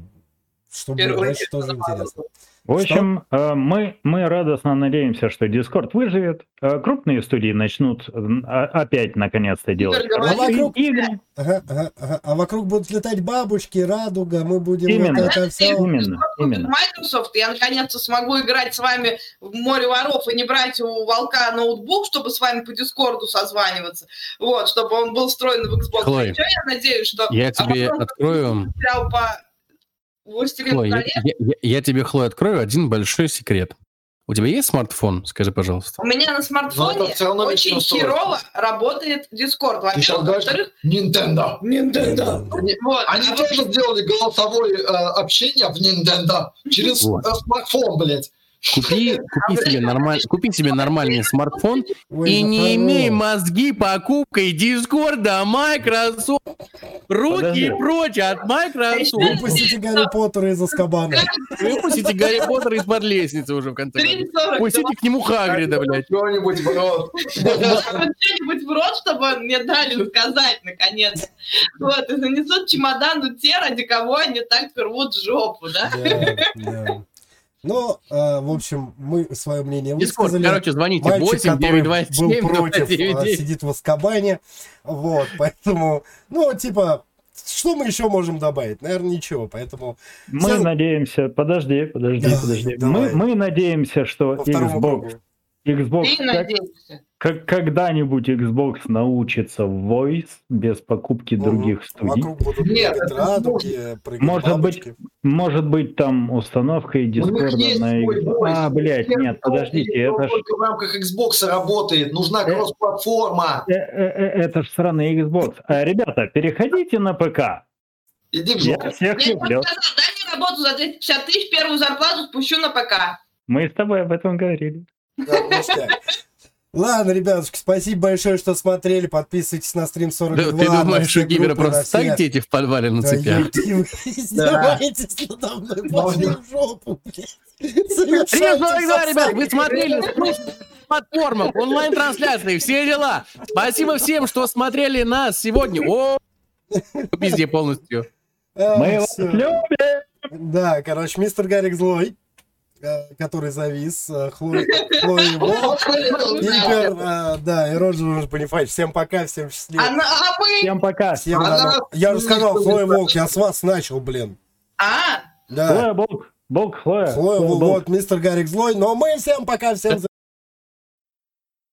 что будет дальше, тоже интересно. В общем, э, мы, мы радостно надеемся, что Discord выживет. э, Крупные студии начнут э, а- опять, наконец-то, делать говори. вокруг- игры. Ага, ага, ага. А вокруг будут летать бабочки, радуга, мы будем Именно. вот это все. Именно, именно. Microsoft, я наконец-то смогу играть с вами в море воров и не брать у волка ноутбук, чтобы с вами по Дискорду созваниваться. Вот, чтобы он был встроен в Xbox. Хлоя, Еще я надеюсь, что Я тебе открою... по Хлоя, я, я- я- я тебе, Хлоя, открою один большой секрет. У тебя есть смартфон? Скажи, пожалуйста. У меня на смартфоне очень херово работает Discord. Сейчас Во-первых, Nintendo. Nintendo. Они, Вот. они а тоже сделали голосовое э, общение в Nintendo через Вот. э, смартфон, блядь. Купи, купи себе нормаль, купи себе нормальный смартфон Ой, и не имей мозги покупкой Дискорда Microsoft. Руки Подожди. прочь от Microsoft. Выпустите Гарри Поттера из Азкабана. Выпустите Гарри Поттера из-под лестницы уже в конце концов. 3,40. Пустите к нему Хагрида, блядь. Что-нибудь, бро. что-нибудь в рот, чтобы мне дали сказать, наконец. Вот, и занесут чемодан у те, ради кого они так рвут жопу, да? Ну, э, в общем, мы свое мнение Дискорд, высказали. короче, звоните Мальчик, 8 который 927 был против, э, 299. сидит в Аскабане. Вот, поэтому, ну, типа, что мы еще можем добавить? Наверное, ничего, поэтому Мы Всё. надеемся, подожди, подожди, Да, подожди. давай. Мы, мы надеемся, что по Xbox, кругу. Xbox Ты как- надеешься. Как- когда-нибудь Xbox научится в Voice без покупки Мгм. других студий. Вокруг будут Нет, радуги, прыгать Может бабочки. Может быть, там установка и У них Дискорда есть на Xbox. А, блядь, нет, подождите, это ж, только в рамках Xbox работает. Нужна Э. кросс-платформа. э, э, это ж сраный Xbox. А, ребята, переходите на ПК. Иди в Я жопу. всех люблю. сказал, дай мне работу за 250 тысяч, первую зарплату спущу на ПК. Мы с тобой об этом говорили. Да. Ладно, ребятушки, спасибо большое, что смотрели. Подписывайтесь на стрим 42. Да, Ты думаешь, группы, на просто ставите эти в подвале на цепях? издеваетесь надо мной, пошли в жопу, блядь. 342, ребят, вы смотрели платформах, онлайн-трансляции, все дела. Спасибо всем, что смотрели нас сегодня. О, пизде полностью. Мы вас любим. Да, короче, мистер Гарик злой, который завис, э, Хлоя Хлоя Волк, Ипер, э, да, и Роджер уже понимаешь. Всем пока, всем счастливо. А, а. Всем пока. Всем Она. Я же сказал, Хлоя. Волк, я с вас начал, блин. А, Да. Хлоя, Бог, Бог, Хлоя. Хлоя Хлоя, Волк, мистер Гарик злой, но мы всем пока, всем